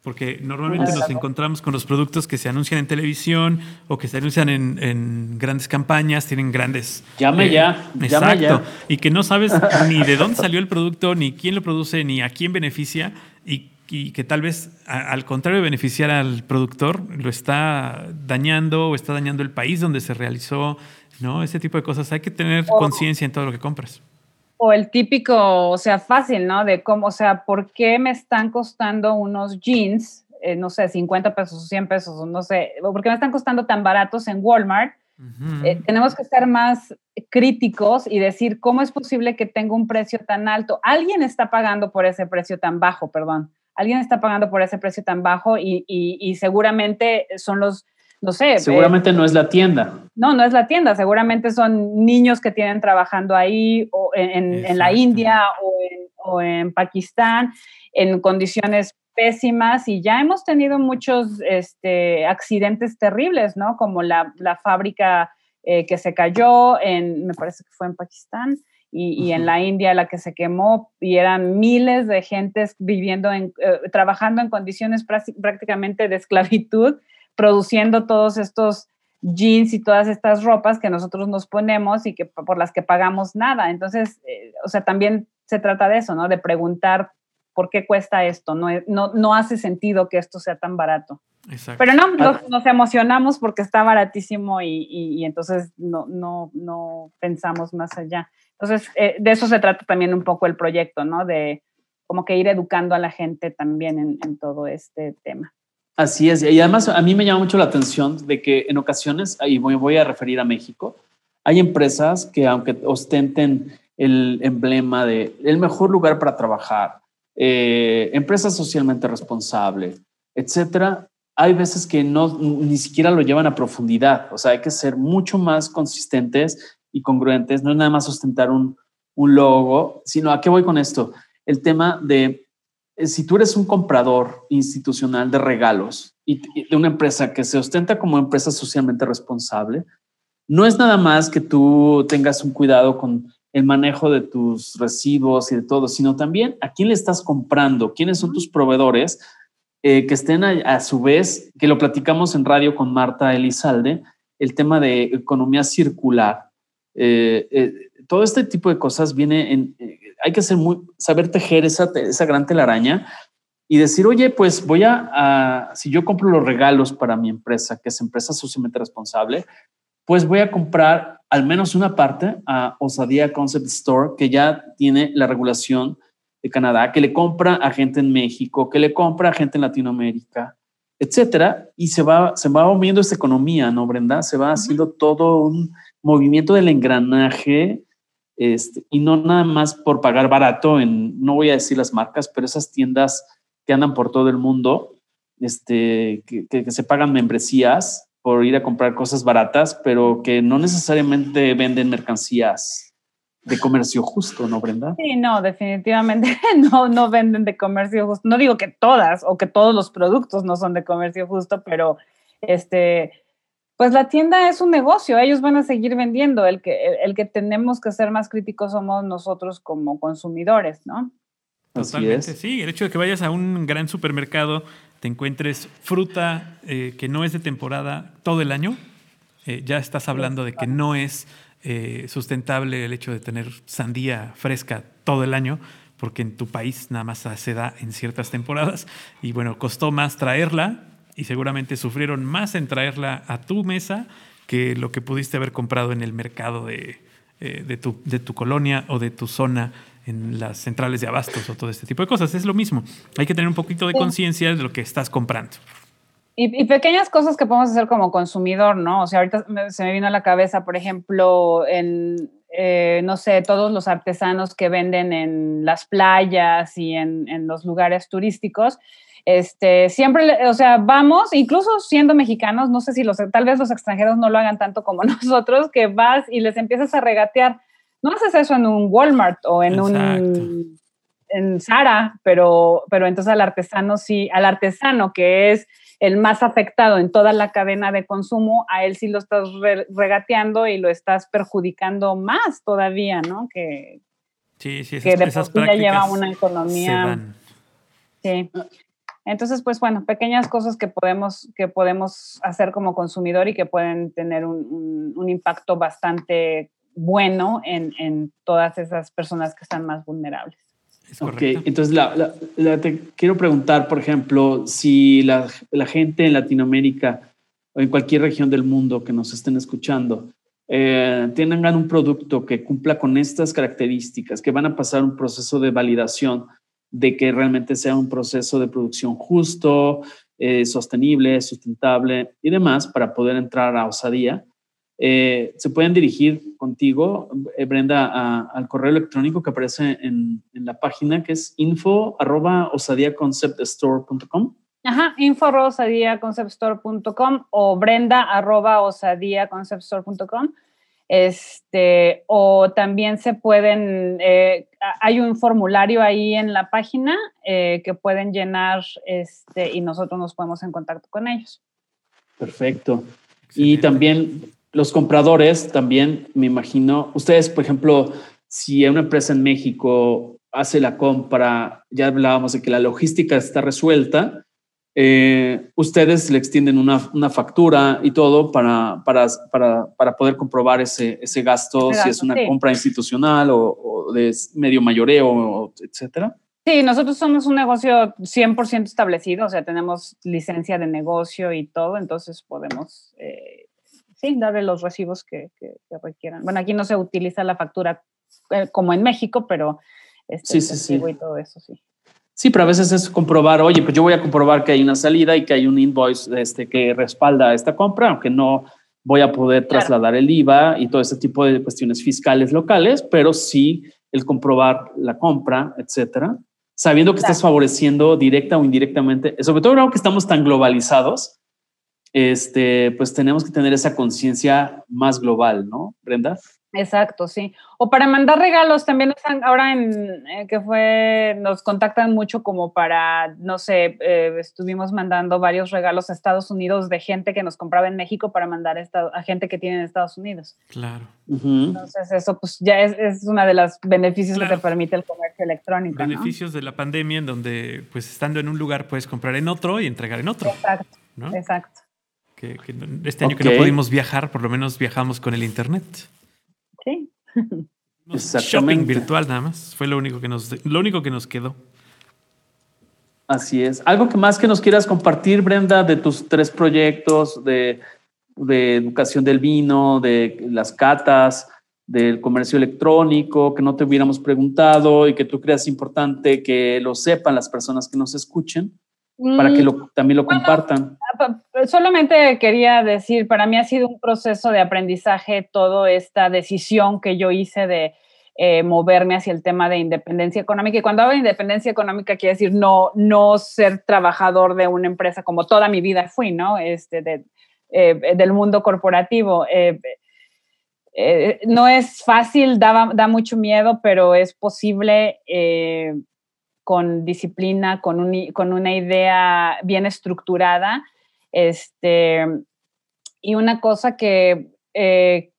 [SPEAKER 3] Porque normalmente nos encontramos con los productos que se anuncian en televisión o que se anuncian en, en grandes campañas, tienen grandes...
[SPEAKER 2] Llame ya, llame
[SPEAKER 3] Exacto.
[SPEAKER 2] ya.
[SPEAKER 3] Y que no sabes ni de dónde salió el producto, ni quién lo produce, ni a quién beneficia. Y, y que tal vez, a- al contrario de beneficiar al productor, lo está dañando o está dañando el país donde se realizó, ¿no? Ese tipo de cosas. Hay que tener conciencia en todo lo que compras.
[SPEAKER 4] O el típico, o sea, fácil, ¿no? De cómo, o sea, ¿por qué me están costando unos jeans, eh, no sé, 50 pesos o 100 pesos, o no sé, por qué me están costando tan baratos en Walmart? Eh, tenemos que ser más críticos y decir, ¿cómo es posible que tenga un precio tan alto? Alguien está pagando por ese precio tan bajo, perdón. Alguien está pagando por ese precio tan bajo y, y- y seguramente son los, no sé, eh,
[SPEAKER 2] Seguramente no es la tienda.
[SPEAKER 4] no, no es la tienda, seguramente son niños que tienen trabajando ahí o en, en- la. India o en, o en Pakistán en condiciones pésimas y ya hemos tenido muchos este, accidentes terribles, ¿no? Como la, la fábrica eh, que se cayó, en, me parece que fue en Pakistán, y, y en la India la que se quemó, y eran miles de gentes viviendo, en, eh, trabajando en condiciones prácti- prácticamente de esclavitud, produciendo todos estos jeans y todas estas ropas que nosotros nos ponemos y que por las que pagamos nada. Entonces, eh, o sea, también se trata de eso, ¿no? De preguntar por qué cuesta esto. No, no, no hace sentido que esto sea tan barato.
[SPEAKER 3] Exacto.
[SPEAKER 4] Pero no, nos, nos emocionamos porque está baratísimo y, y- y entonces no, no, no pensamos más allá. Entonces, eh, de eso se trata también un poco el proyecto, ¿no? De como que ir educando a la gente también en, en todo este tema.
[SPEAKER 2] Así es. Y además a mí me llama mucho la atención de que en ocasiones, y voy, voy a referir a México, hay empresas que aunque ostenten el emblema de el mejor lugar para trabajar, eh, empresa socialmente responsable, etcétera, hay veces que no ni siquiera lo llevan a profundidad. O sea, hay que ser mucho más consistentes y congruentes. No es nada más ostentar un, un logo, sino a qué voy con esto. El tema de si tú eres un comprador institucional de regalos y de una empresa que se ostenta como empresa socialmente responsable, no es nada más que tú tengas un cuidado con el manejo de tus recibos y de todo, sino también a quién le estás comprando, quiénes son tus proveedores, eh, que estén a, su vez, que lo platicamos en radio con Marta Elizalde, el tema de economía circular. Eh, eh, todo este tipo de cosas viene en, eh, hay que ser muy, saber tejer esa, esa gran telaraña y decir, oye, pues voy a, a, si yo compro los regalos para mi empresa, que es empresa socialmente responsable, pues voy a comprar al menos una parte a Osadía Concept Store, que ya tiene la regulación de Canadá, que le compra a gente en México, que le compra a gente en Latinoamérica, etcétera, y se va, se va moviendo esta economía, ¿no, Brenda? Se va haciendo todo un movimiento del engranaje, este, y no nada más por pagar barato en, no voy a decir las marcas, pero esas tiendas que andan por todo el mundo, este, que, que, se pagan membresías por ir a comprar cosas baratas, pero que no necesariamente venden mercancías de comercio justo, ¿no, Brenda?
[SPEAKER 4] Sí, no, definitivamente no, no venden de comercio justo. No digo que todas o que todos los productos no son de comercio justo, pero este, pues la tienda es un negocio, ellos van a seguir vendiendo. El que, el, el que tenemos que ser más críticos somos nosotros como consumidores, ¿no?
[SPEAKER 3] Totalmente, sí. El hecho de que vayas a un gran supermercado, te encuentres fruta eh, que no es de temporada todo el año, eh, ya estás hablando de que no es eh, sustentable el hecho de tener sandía fresca todo el año, porque en tu país nada más se da en ciertas temporadas. Y bueno, costó más traerla y seguramente sufrieron más en traerla a tu mesa que lo que pudiste haber comprado en el mercado de, eh, de, tu, de tu colonia o de tu zona en las centrales de abastos o todo este tipo de cosas. Es lo mismo. Hay que tener un poquito de conciencia de lo que estás comprando.
[SPEAKER 4] Y, y, pequeñas cosas que podemos hacer como consumidor, ¿no? O sea, ahorita me, se me vino a la cabeza, por ejemplo, en, eh, no sé, todos los artesanos que venden en las playas y en, en los lugares turísticos. Este, siempre, o sea, vamos, incluso siendo mexicanos, no sé si los, tal vez los extranjeros no lo hagan tanto como nosotros, que vas y les empiezas a regatear. No haces eso en un Walmart o en un en Sara, pero, pero entonces al artesano sí, al artesano que es el más afectado en toda la cadena de consumo, a él sí lo estás regateando y lo estás perjudicando más todavía, ¿no? Que,
[SPEAKER 3] sí, sí,
[SPEAKER 4] que de ya lleva una economía. Sí. Entonces, pues bueno, pequeñas cosas que podemos, que podemos hacer como consumidor y que pueden tener un, un, impacto bastante bueno en, en, todas esas personas que están más vulnerables.
[SPEAKER 2] ok, entonces la, la, te quiero preguntar, por ejemplo, si la, la, gente en Latinoamérica o en cualquier región del mundo que nos estén escuchando eh, tengan un producto que cumpla con estas características, que van a pasar un proceso de validación, de que realmente sea un proceso de producción justo, eh, sostenible, sustentable y demás para poder entrar a Osadía. Eh, se pueden dirigir contigo, eh, Brenda, al correo electrónico que aparece en, la página que es info arroba.
[SPEAKER 4] Ajá, info o brenda arroba. Este, o también se pueden, eh, hay un formulario ahí en la página eh, que pueden llenar este, y nosotros nos ponemos en contacto con ellos.
[SPEAKER 2] Perfecto. Y también los compradores, también me imagino, ustedes, por ejemplo, si una empresa en México hace la compra, ya hablábamos de que la logística está resuelta, eh, ustedes le extienden una, una, factura y todo para, para, para, para poder comprobar ese, ese gasto, si es una compra institucional o, de medio mayoreo, etcétera.
[SPEAKER 4] Sí, nosotros somos un negocio 100% establecido, o sea, tenemos licencia de negocio y todo, entonces podemos, eh, sí, darle los recibos que, que, requieran. Bueno, aquí no se utiliza la factura eh, como en México, pero este,
[SPEAKER 2] sí, sí, sí.
[SPEAKER 4] y todo eso, sí.
[SPEAKER 2] Sí, pero a veces es comprobar, oye, pues yo voy a comprobar que hay una salida y que hay un invoice este, que respalda esta compra, aunque no voy a poder trasladar el IVA y todo ese tipo de cuestiones fiscales locales, pero sí el comprobar la compra, etcétera, sabiendo que estás favoreciendo directa o indirectamente, sobre todo ahora que estamos tan globalizados, este, pues tenemos que tener esa conciencia más global, ¿no, Brenda?
[SPEAKER 4] Exacto, sí. O para mandar regalos también están ahora en eh, que fue nos contactan mucho como para no sé eh, estuvimos mandando varios regalos a Estados Unidos de gente que nos compraba en México para mandar a, gente que tiene en Estados Unidos.
[SPEAKER 3] Claro.
[SPEAKER 4] Entonces eso pues ya es, es una de los beneficios que te permite el comercio electrónico.
[SPEAKER 3] Beneficios de la pandemia en donde pues estando en un lugar puedes comprar en otro y entregar en otro.
[SPEAKER 4] Exacto. Exacto.
[SPEAKER 3] Que, este año que no pudimos viajar, por lo menos viajamos con el internet.
[SPEAKER 4] Sí.
[SPEAKER 3] Shopping virtual nada más. Fue lo único que nos, lo único que nos quedó.
[SPEAKER 2] Así es. ¿Algo que más que nos quieras compartir, Brenda, de tus tres proyectos de, de educación del vino, de las catas, del comercio electrónico, que no te hubiéramos preguntado y que tú creas importante que lo sepan las personas que nos escuchen? Para que mm, lo, también lo compartan.
[SPEAKER 4] Solamente quería decir, para mí ha sido un proceso de aprendizaje toda esta decisión que yo hice de eh, moverme hacia el tema de independencia económica. Y cuando hablo de independencia económica, quiere decir no, no ser trabajador de una empresa como toda mi vida fui, ¿no? Este, de, eh, del mundo corporativo. Eh, no es fácil, da, da, mucho miedo, pero es posible con disciplina, con, una idea bien estructurada. Este, y una cosa que eh,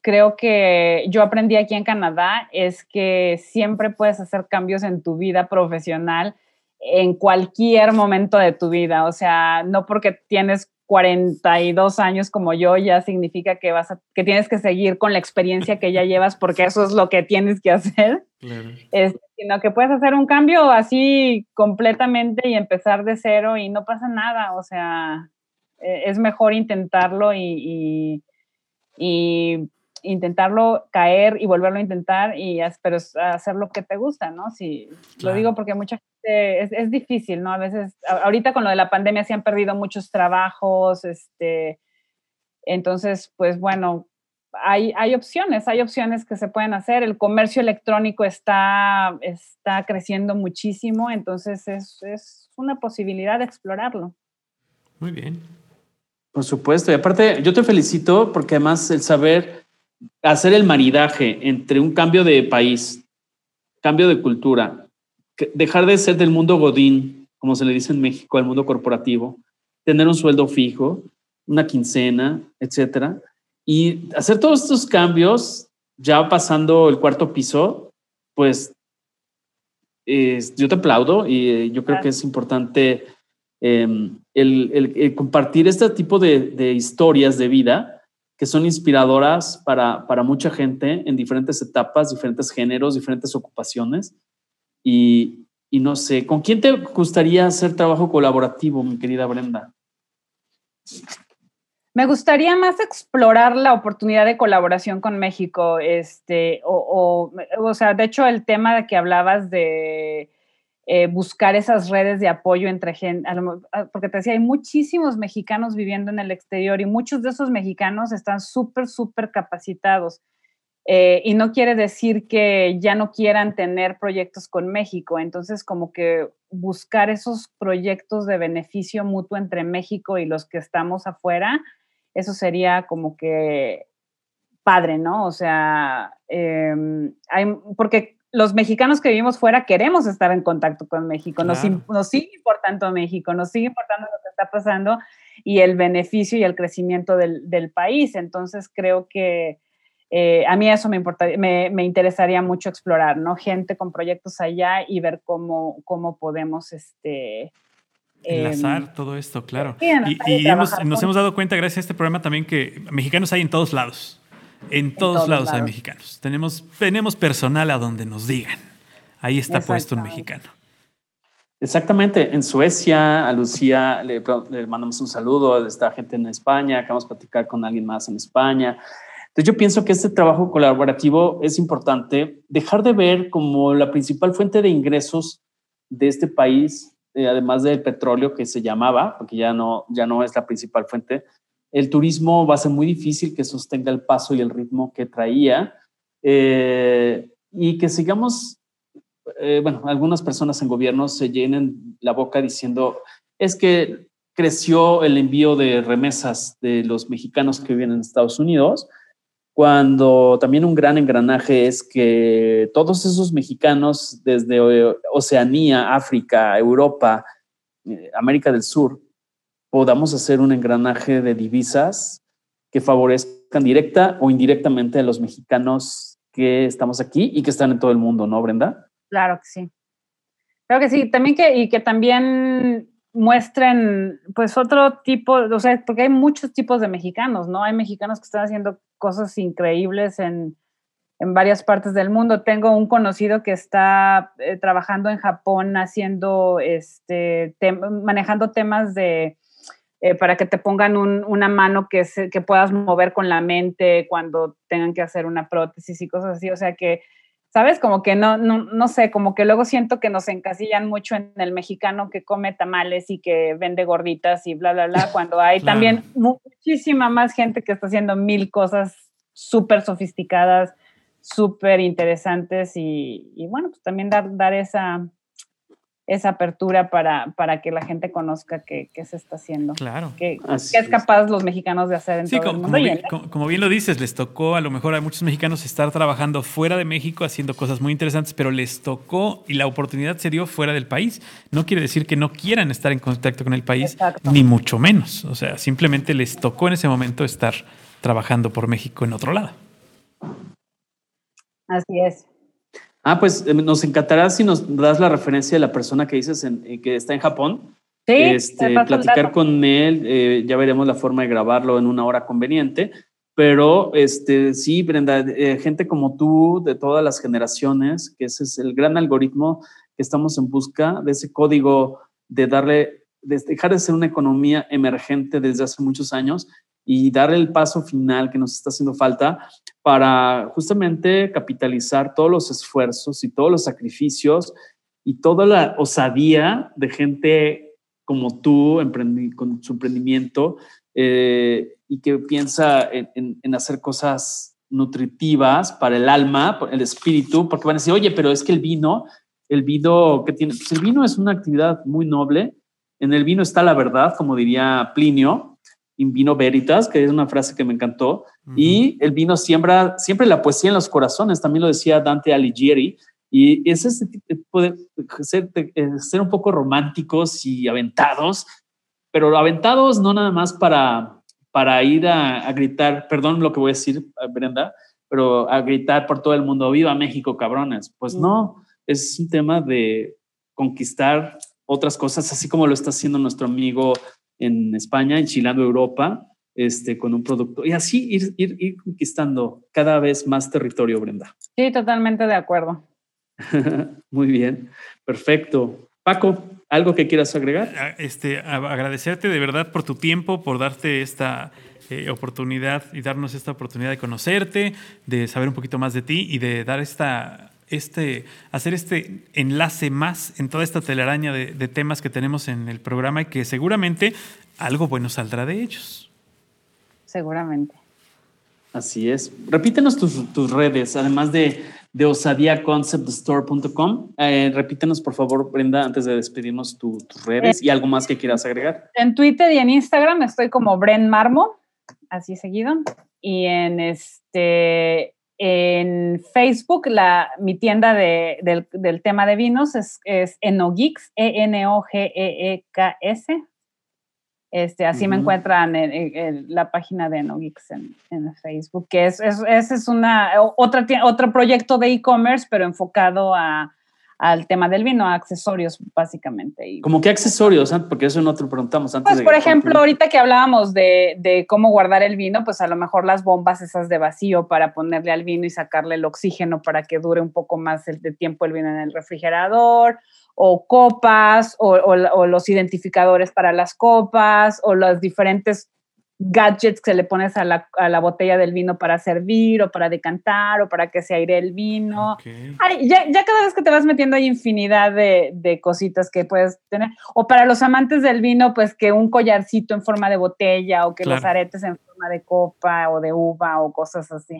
[SPEAKER 4] creo que yo aprendí aquí en Canadá es que siempre puedes hacer cambios en tu vida profesional en cualquier momento de tu vida. O sea, no porque tienes 42 años como yo ya significa que vas que tienes que seguir con la experiencia que ya llevas porque eso es lo que tienes que hacer. sino que puedes hacer un cambio así completamente y empezar de cero y no pasa nada. O sea, e, es mejor intentarlo y, y, intentarlo caer y volverlo a intentar y pero hacer lo que te gusta, ¿no? Si, Lo digo porque mucha gente, es, es, difícil, ¿no? A veces, ahorita con lo de la pandemia se han perdido muchos trabajos, este, entonces, pues bueno, hay, hay, opciones, hay opciones que se pueden hacer. El comercio electrónico está, está creciendo muchísimo, entonces es, es una posibilidad de explorarlo.
[SPEAKER 3] Muy bien.
[SPEAKER 2] Por supuesto, y aparte yo te felicito porque además el saber hacer el maridaje entre un cambio de país, cambio de cultura, dejar de ser del mundo godín, como se le dice en México, al mundo corporativo, tener un sueldo fijo, una quincena, etcétera, y hacer todos estos cambios ya pasando el cuarto piso, pues yo te aplaudo y eh, yo creo que es importante em, el, compartir este tipo de, historias de vida que son inspiradoras para, para, mucha gente en diferentes etapas, diferentes géneros, diferentes ocupaciones. Y, y no sé, ¿con quién te gustaría hacer trabajo colaborativo, mi querida Brenda?
[SPEAKER 4] Me gustaría más explorar la oportunidad de colaboración con México, este, o, o, sea, de hecho el tema de que hablabas de eh, buscar esas redes de apoyo entre gente, ah, porque te decía, hay muchísimos mexicanos viviendo en el exterior y muchos de esos mexicanos están súper, súper capacitados. Eh, y no quiere decir que ya no quieran tener proyectos con México. Entonces, como que buscar esos proyectos de beneficio mutuo entre México y los que estamos afuera, eso sería como que padre, ¿no? O sea, em, hay, porque los mexicanos que vivimos fuera queremos estar en contacto con México, nos, nos, sigue importando México, nos sigue importando lo que está pasando y el beneficio y el crecimiento del, del país. Entonces creo que eh, a mí eso me, importa, me, me, interesaría mucho explorar, ¿no? Gente con proyectos allá y ver cómo, cómo podemos este,
[SPEAKER 3] Enlazar em, todo esto, claro. y, nos hemos dado cuenta, gracias a este programa también, que mexicanos hay en todos lados. En todos, lados, hay mexicanos. Tenemos, tenemos personal a donde nos digan. Ahí está puesto un mexicano.
[SPEAKER 2] Exactamente. En Suecia, a Lucía le, mandamos un saludo. Está gente en España. Acabamos de platicar con alguien más en España. Entonces yo pienso que este trabajo colaborativo es importante. Dejar de ver como la principal fuente de ingresos de este país eh, además del petróleo que se llamaba, porque ya no, ya no es la principal fuente, el turismo va a ser muy difícil que sostenga el paso y el ritmo que traía eh, y que sigamos, eh, bueno, algunas personas en gobierno se llenen la boca diciendo, es que creció el envío de remesas de los mexicanos que viven en Estados Unidos, cuando también un gran engranaje es que todos esos mexicanos desde Oceanía, África, Europa, eh, América del Sur, podamos hacer un engranaje de divisas que favorezcan directa o indirectamente a los mexicanos que estamos aquí y que están en todo el mundo, ¿no, Brenda?
[SPEAKER 4] Claro que sí. Claro que sí. También que, y que también muestren pues otro tipo, o sea, porque hay muchos tipos de mexicanos, ¿no? Hay mexicanos que están haciendo cosas increíbles en, en varias partes del mundo. Tengo un conocido que está eh, trabajando en Japón haciendo, este, manejando temas de, eh, para que te pongan una mano que, se, que puedas mover con la mente cuando tengan que hacer una prótesis y cosas así. O sea que ¿sabes? Como que no, no, no sé, como que luego siento que nos encasillan mucho en el mexicano que come tamales y que vende gorditas y bla, bla, bla, cuando hay también muchísima más gente que está haciendo mil cosas súper sofisticadas, súper interesantes y, y, bueno, pues también dar, dar esa, esa apertura para, para que la gente conozca qué, se está haciendo.
[SPEAKER 3] Claro.
[SPEAKER 4] ¿Qué, es capaz los mexicanos de hacer en todo el mundo?
[SPEAKER 3] Como bien, como, bien lo dices, les tocó a lo mejor a muchos mexicanos estar trabajando fuera de México haciendo cosas muy interesantes, pero les tocó y la oportunidad se dio fuera del país. No quiere decir que no quieran estar en contacto con el país, ni mucho menos. O sea, simplemente les tocó en ese momento estar trabajando por México en otro lado.
[SPEAKER 4] Así es.
[SPEAKER 2] Ah, pues eh, nos encantará si nos das la referencia de la persona que dices eh, que está en Japón.
[SPEAKER 4] Sí,
[SPEAKER 2] este, platicar con él, eh, ya veremos la forma de grabarlo en una hora conveniente. Pero este, sí, Brenda, gente como tú, de todas las generaciones, que ese es el gran algoritmo que estamos en busca de ese código de darle, de dejar de ser una economía emergente desde hace muchos años y darle el paso final que nos está haciendo falta para justamente capitalizar todos los esfuerzos y todos los sacrificios y toda la osadía de gente como tú con su emprendimiento eh, y que piensa en, hacer cosas nutritivas para el alma, el espíritu, porque van a decir, oye, pero es que el vino, el vino que tiene, pues el vino es una actividad muy noble. En el vino está la verdad, como diría Plinio, in vino veritas, que es una frase que me encantó. Y el vino siembra siempre la poesía en los corazones, también lo decía Dante Alighieri. Y ese es puede ser, ser un poco románticos y aventados, pero aventados no nada más para, para ir a, gritar, perdón lo que voy a decir, Brenda, pero a gritar por todo el mundo, viva México, cabrones. Pues no, es un tema de conquistar otras cosas, así como lo está haciendo nuestro amigo en España, enchilando Europa, este, con un producto. Y así ir, ir, ir conquistando cada vez más territorio, Brenda.
[SPEAKER 4] Sí, totalmente de acuerdo.
[SPEAKER 2] Muy bien, perfecto. Paco, ¿algo que quieras agregar?
[SPEAKER 3] Ah, este, agradecerte de verdad por tu tiempo, por darte esta eh, oportunidad y darnos esta oportunidad de conocerte, de saber un poquito más de ti y de dar esta, este, hacer este enlace más en toda esta telaraña de, temas que tenemos en el programa y que seguramente algo bueno saldrá de ellos.
[SPEAKER 4] Seguramente.
[SPEAKER 2] Así es. Repítenos tus redes, además de de osadiaconceptstore.com. Eh, repítenos, por favor, Brenda, antes de despedirnos tus redes y algo más que quieras agregar.
[SPEAKER 4] En Twitter y en Instagram estoy como Bren Marmo, así seguido. Y en este en Facebook, la, mi tienda de, del, del, tema de vinos es, es Enogeeks, E-N-O-G-E-E-K-S. Este, así me encuentran en, la página de No Geeks en, Facebook, que es, es, es, una, otra, otro proyecto de e-commerce, pero enfocado a, al tema del vino, a accesorios básicamente. Y,
[SPEAKER 2] ¿Cómo qué accesorios? Porque eso no te lo preguntamos antes.
[SPEAKER 4] Pues, por ejemplo, ahorita que hablábamos de, de, cómo guardar el vino, pues a lo mejor las bombas esas de vacío para ponerle al vino y sacarle el oxígeno para que dure un poco más el, de tiempo el vino en el refrigerador, o copas o, los identificadores para las copas o los diferentes gadgets que le pones a la, a la, botella del vino para servir o para decantar o para que se aire el vino. ya, ya, cada vez que te vas metiendo hay infinidad de, de, cositas que puedes tener. O para los amantes del vino, pues que un collarcito en forma de botella o que los aretes en forma de copa o de uva o cosas así.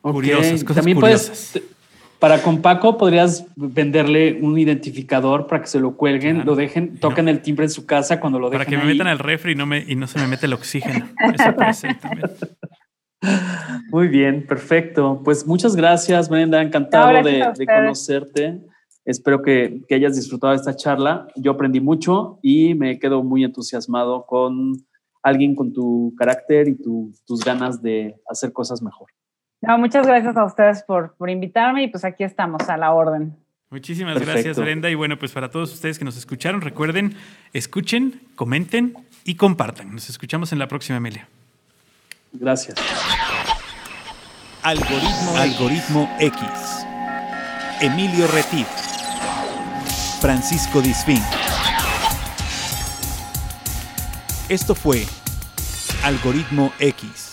[SPEAKER 3] Curiosas, cosas También curiosas.
[SPEAKER 2] Para con Paco podrías venderle un identificador para que se lo cuelguen, lo dejen, toquen el timbre en su casa cuando lo dejen.
[SPEAKER 3] Para que me metan al refri y no, me, y no se me mete el oxígeno.
[SPEAKER 2] Muy bien, perfecto. Pues muchas gracias, Brenda. Encantado de, conocerte. Espero que, que, hayas disfrutado de esta charla. Yo aprendí mucho y me quedo muy entusiasmado con alguien con tu carácter y tus ganas de hacer cosas mejor
[SPEAKER 4] muchas gracias a ustedes por, por invitarme y pues aquí estamos a la orden.
[SPEAKER 3] Muchísimas gracias, Brenda. Y bueno, pues para todos ustedes que nos escucharon, recuerden, escuchen, comenten y compartan. Nos escuchamos en la próxima, Emilia.
[SPEAKER 2] Gracias.
[SPEAKER 1] Algoritmo, Algoritmo X. Emilio Retif. Francisco Disfín. Esto fue Algoritmo X